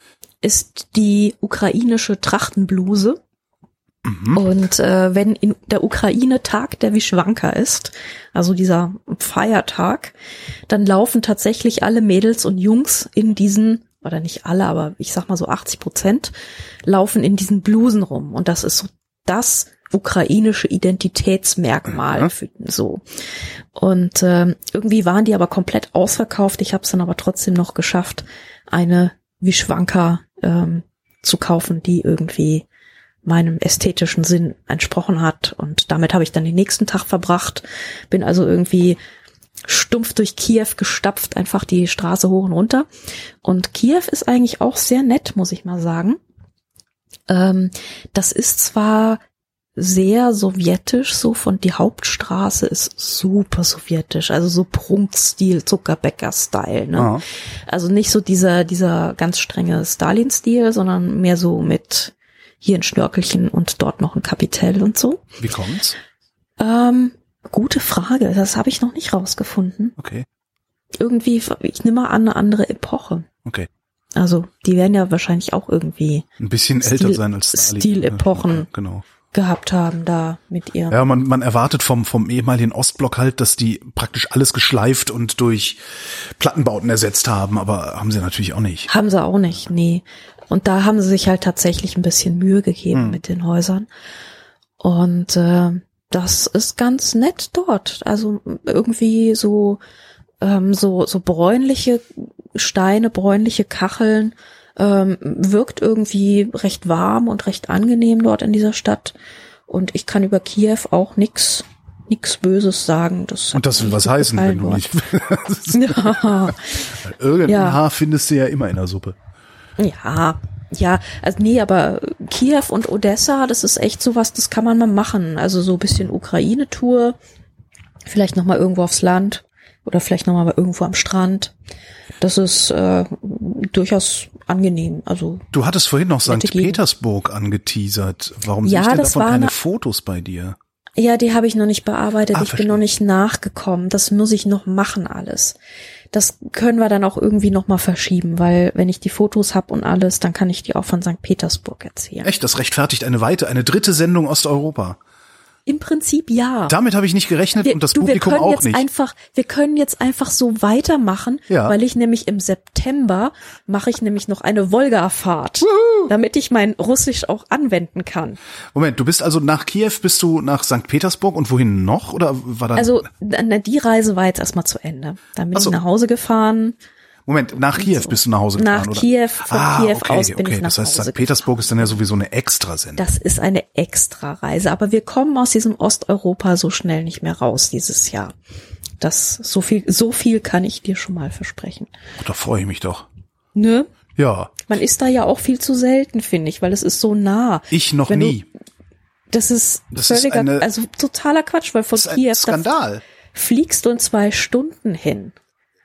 ist die ukrainische Trachtenbluse. Und äh, wenn in der Ukraine Tag der Vishwanka ist, also dieser Feiertag, dann laufen tatsächlich alle Mädels und Jungs in diesen, oder nicht alle, aber ich sag mal so 80 Prozent, laufen in diesen Blusen rum. Und das ist so das ukrainische Identitätsmerkmal Mhm. für so. Und ähm, irgendwie waren die aber komplett ausverkauft. Ich habe es dann aber trotzdem noch geschafft, eine Vishwanka ähm, zu kaufen, die irgendwie meinem ästhetischen Sinn entsprochen hat. Und damit habe ich dann den nächsten Tag verbracht. Bin also irgendwie stumpf durch Kiew gestapft, einfach die Straße hoch und runter. Und Kiew ist eigentlich auch sehr nett, muss ich mal sagen. Ähm, das ist zwar sehr sowjetisch, so von die Hauptstraße ist super sowjetisch, also so Prunkstil, Zuckerbäcker-Style, ne? Also nicht so dieser, dieser ganz strenge Stalin-Stil, sondern mehr so mit hier ein Schnörkelchen und dort noch ein Kapitell und so. Wie kommt's? Ähm, gute Frage, das habe ich noch nicht rausgefunden. Okay. Irgendwie, ich nehme mal an, eine andere Epoche. Okay. Also, die werden ja wahrscheinlich auch irgendwie Ein bisschen Stil- älter sein als Stalin. Stilepochen. Ja, Genau. gehabt haben da mit ihr. Ja, man, man erwartet vom, vom ehemaligen Ostblock halt, dass die praktisch alles geschleift und durch Plattenbauten ersetzt haben, aber haben sie natürlich auch nicht. Haben sie auch nicht, nee. Und da haben sie sich halt tatsächlich ein bisschen Mühe gegeben Hm. mit den Häusern. Und äh, das ist ganz nett dort. Also irgendwie so ähm, so so bräunliche Steine, bräunliche Kacheln ähm, wirkt irgendwie recht warm und recht angenehm dort in dieser Stadt. Und ich kann über Kiew auch nix nix Böses sagen. Das Und das will was heißen, wenn du nicht. Ja. Irgendein Ja. Haar findest du ja immer in der Suppe. Ja, ja, also nee, aber Kiew und Odessa, das ist echt sowas, das kann man mal machen. Also so ein bisschen Ukraine-Tour, vielleicht noch mal irgendwo aufs Land oder vielleicht noch mal irgendwo am Strand. Das ist äh, durchaus angenehm. Also Du hattest vorhin noch St. Petersburg angeteasert. Warum Ja, sehe ich denn davon keine eine- Fotos bei dir? ja, die habe ich noch nicht bearbeitet. Ah, ich verstehe. bin noch nicht nachgekommen. Das muss ich noch machen alles. Das können wir dann auch irgendwie noch mal verschieben, weil wenn ich die Fotos hab und alles, dann kann ich die auch von St. Petersburg erzählen. Echt, das rechtfertigt eine weite, eine dritte Sendung Osteuropa. Im Prinzip ja. Damit habe ich nicht gerechnet wir, und das du, wir Publikum können auch jetzt nicht. einfach, wir können jetzt einfach so weitermachen, Ja. weil ich nämlich im September mache ich nämlich noch eine Wolga-Fahrt, damit ich mein Russisch auch anwenden kann. Moment, du bist also nach Kiew, bist du nach St. Petersburg und wohin noch? Oder war da? Also die Reise war jetzt erstmal zu Ende. Dann bin so. ich nach Hause gefahren. Moment, nach Kiew bist du nach Hause gefahren, Nach oder? Kiew, von ah, Kiew okay, aus bin okay. ich nach das heißt, St. Petersburg ist dann ja sowieso eine Extrasendung. Das ist eine Extra-Reise, aber wir kommen aus diesem Osteuropa so schnell nicht mehr raus dieses Jahr. Das so viel, so viel kann ich dir schon mal versprechen. Oh, da freue ich mich doch. Ne? Ja. Man ist da ja auch viel zu selten, finde ich, weil es ist so nah. Ich noch Wenn du- nie. Das ist Das ist völliger, eine- also totaler Quatsch, weil von ist Kiew da Skandal. fliegst du in zwei Stunden hin.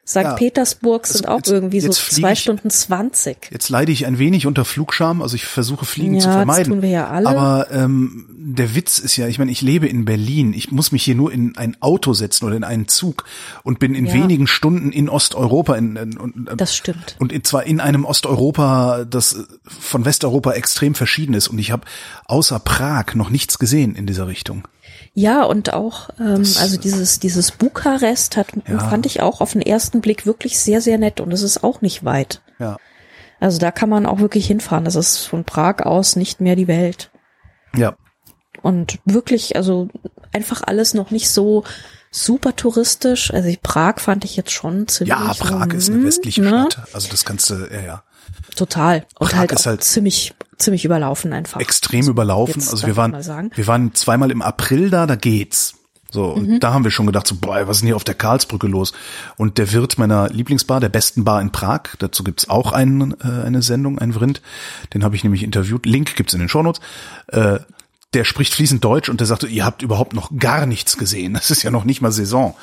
St. Ja. Petersburg sind Jetzt- auch jetzt- irgendwie so zwei ich- Stunden zwanzig. Jetzt leide ich ein wenig unter Flugscham, also ich versuche Fliegen Ja, zu das vermeiden. tun wir ja alle. Aber ähm, der Witz ist ja, ich meine, ich lebe in Berlin. Ich muss mich hier nur in ein Auto setzen oder in einen Zug und bin in Ja. wenigen Stunden in Osteuropa in, in, und, Das stimmt. und in, zwar in einem Osteuropa, das von Westeuropa extrem verschieden ist. Und ich habe außer Prag noch nichts gesehen in dieser Richtung. Ja, und auch, ähm, also dieses, dieses Bukarest hat, Ja. fand ich auch auf den ersten Blick wirklich sehr, sehr nett und es ist auch nicht weit. Ja. Also da kann man auch wirklich hinfahren. Das ist von Prag aus nicht mehr die Welt. Ja. Und wirklich, also einfach alles noch nicht so super touristisch. Also Prag fand ich jetzt schon ziemlich. Ja, Prag ist eine mm, westliche ne? Stadt. Also das kannst du, ja, ja. Total. Und Prag halt, ist halt ziemlich, ziemlich überlaufen einfach. extrem überlaufen. jetzt Also wir waren, wir waren zweimal im April da, da geht's. So, und Mhm. da haben wir schon gedacht, so, boah, was ist denn hier auf der Karlsbrücke los? Und der Wirt meiner Lieblingsbar, der besten Bar in Prag, dazu gibt's auch einen, äh, eine Sendung, ein Vrind, den habe ich nämlich interviewt, Link gibt's in den Shownotes, äh, der spricht fließend Deutsch und der sagte, ihr habt überhaupt noch gar nichts gesehen. Das ist ja noch nicht mal Saison.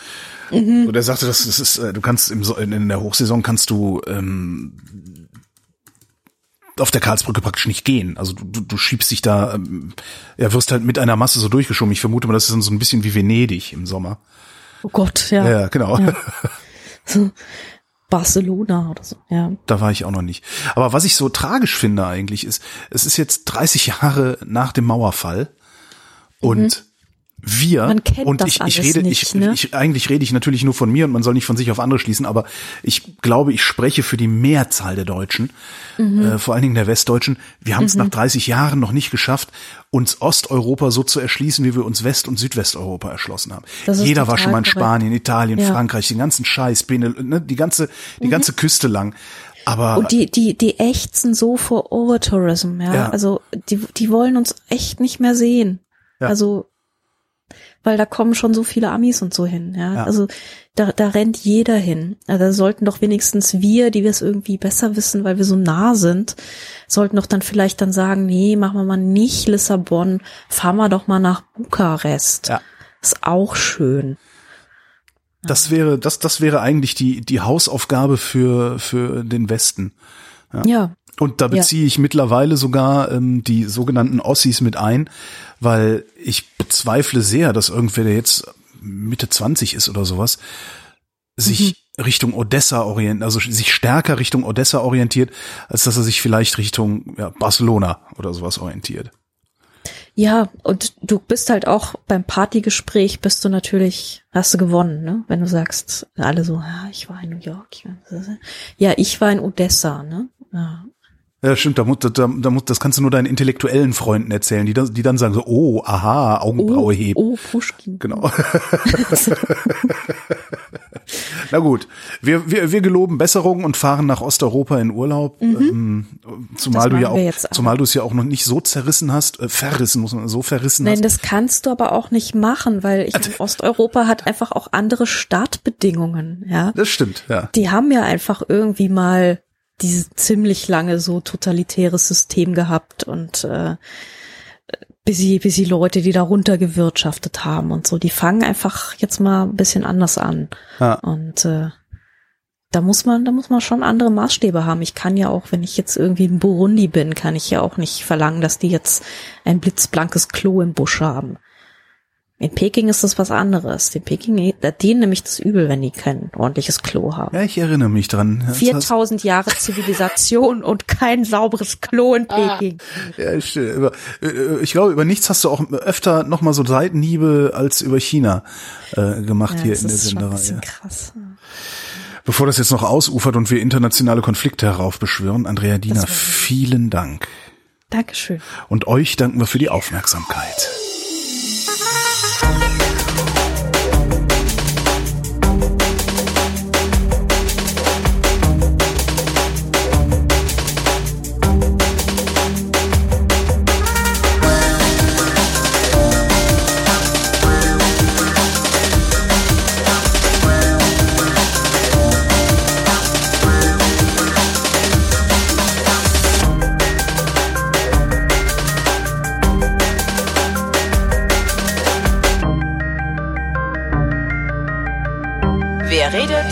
Mhm. Und er sagte, das, das ist, äh, du kannst im, in der Hochsaison kannst du ähm, auf der Karlsbrücke praktisch nicht gehen. Also du, du, schiebst dich da, ähm, ja, wirst halt mit einer Masse so durchgeschoben. Ich vermute mal, das ist dann so ein bisschen wie Venedig im Sommer. Oh Gott, ja. Ja, genau. Ja. Barcelona oder so, ja. Da war ich auch noch nicht. Aber was ich so tragisch finde eigentlich ist, es ist jetzt 30 Jahre nach dem Mauerfall und wir Mhm. Man kennt und das ich, ich rede, nicht, ich, ne? ich eigentlich rede ich natürlich nur von mir und man soll nicht von sich auf andere schließen, aber ich glaube, ich spreche für die Mehrzahl der Deutschen, Mhm. äh, vor allen Dingen der Westdeutschen. Wir haben es nach 30 Jahren noch nicht geschafft, uns Osteuropa so zu erschließen, wie wir uns West- und Südwesteuropa erschlossen haben. Jeder war schon mal in korrekt. Spanien, Italien, Ja. Mhm. Frankreich, den ganzen Scheiß, Benel, ne, die ganze, die ganze Küste lang. Aber Und die, die, die ächzen so vor Overtourism, ja. Ja. Also die, die wollen uns echt nicht mehr sehen. Ja. Also, weil da kommen schon so viele Amis und so hin, ja. Ja. Also da, da rennt jeder hin. Also da sollten doch wenigstens wir, die wir es irgendwie besser wissen, weil wir so nah sind, sollten doch dann vielleicht dann sagen, nee, machen wir mal nicht Lissabon, fahren wir doch mal nach Bukarest. Ja. Ist auch schön. Das wäre, das, das wäre eigentlich die, die Hausaufgabe für, für den Westen. Ja. Und da Ja. beziehe ich mittlerweile sogar ähm, die sogenannten Ossis mit ein, weil ich bezweifle sehr, dass irgendwer, der jetzt Mitte 20 ist oder sowas, sich Richtung Odessa orientiert, also sich stärker Richtung Odessa orientiert, als dass er sich vielleicht Richtung ja, Barcelona oder sowas orientiert. Ja, und du bist halt auch beim Partygespräch bist du natürlich, hast du gewonnen, ne? Wenn du sagst, alle so, ja, ich war in New York. Ja, ich war in Odessa, ne? Ja. Ja, stimmt, da, mu- da, da, da, mu- das kannst du nur deinen intellektuellen Freunden erzählen, die, dann- die dann sagen so, oh, aha, Augenbraue heben. oh, Pushkin. Genau. Na gut, wir, wir, wir geloben Besserung und fahren nach Osteuropa in Urlaub. Ähm, zumal Das du ja auch. zumal du es ja auch noch nicht so zerrissen hast, äh, verrissen muss man so verrissen Nein, hast. das kannst du aber auch nicht machen, weil ich Also- Osteuropa hat einfach auch andere Startbedingungen, ja. Das stimmt, ja. Die haben ja einfach irgendwie mal dieses ziemlich lange so totalitäres System gehabt und äh, bis sie, bis sie Leute, die da runtergewirtschaftet haben und so, die fangen einfach jetzt mal ein bisschen anders an. Ja. Und äh, da muss man, da muss man schon andere Maßstäbe haben. Ich kann ja auch, wenn ich jetzt irgendwie in Burundi bin, kann ich ja auch nicht verlangen, dass die jetzt ein blitzblankes Klo im Busch haben. In Peking ist das was anderes. Den Peking, da denen nämlich das übel, wenn die kein ordentliches Klo haben. Ja, ich erinnere mich dran. Das hast- 4000 Jahre Zivilisation und kein sauberes Klo in Ah. Peking. Ja, ich, äh, über, äh, ich glaube, über nichts hast du auch öfter noch mal so Seitenhiebe als über China äh, gemacht Ja, hier das in der ist schon ein Senderei. bisschen krass. Bevor das jetzt noch ausufert und wir internationale Konflikte heraufbeschwören, Andrea Diener, Das vielen Dank. Dankeschön. Und euch danken wir für die Aufmerksamkeit. Redet, ist nicht tot.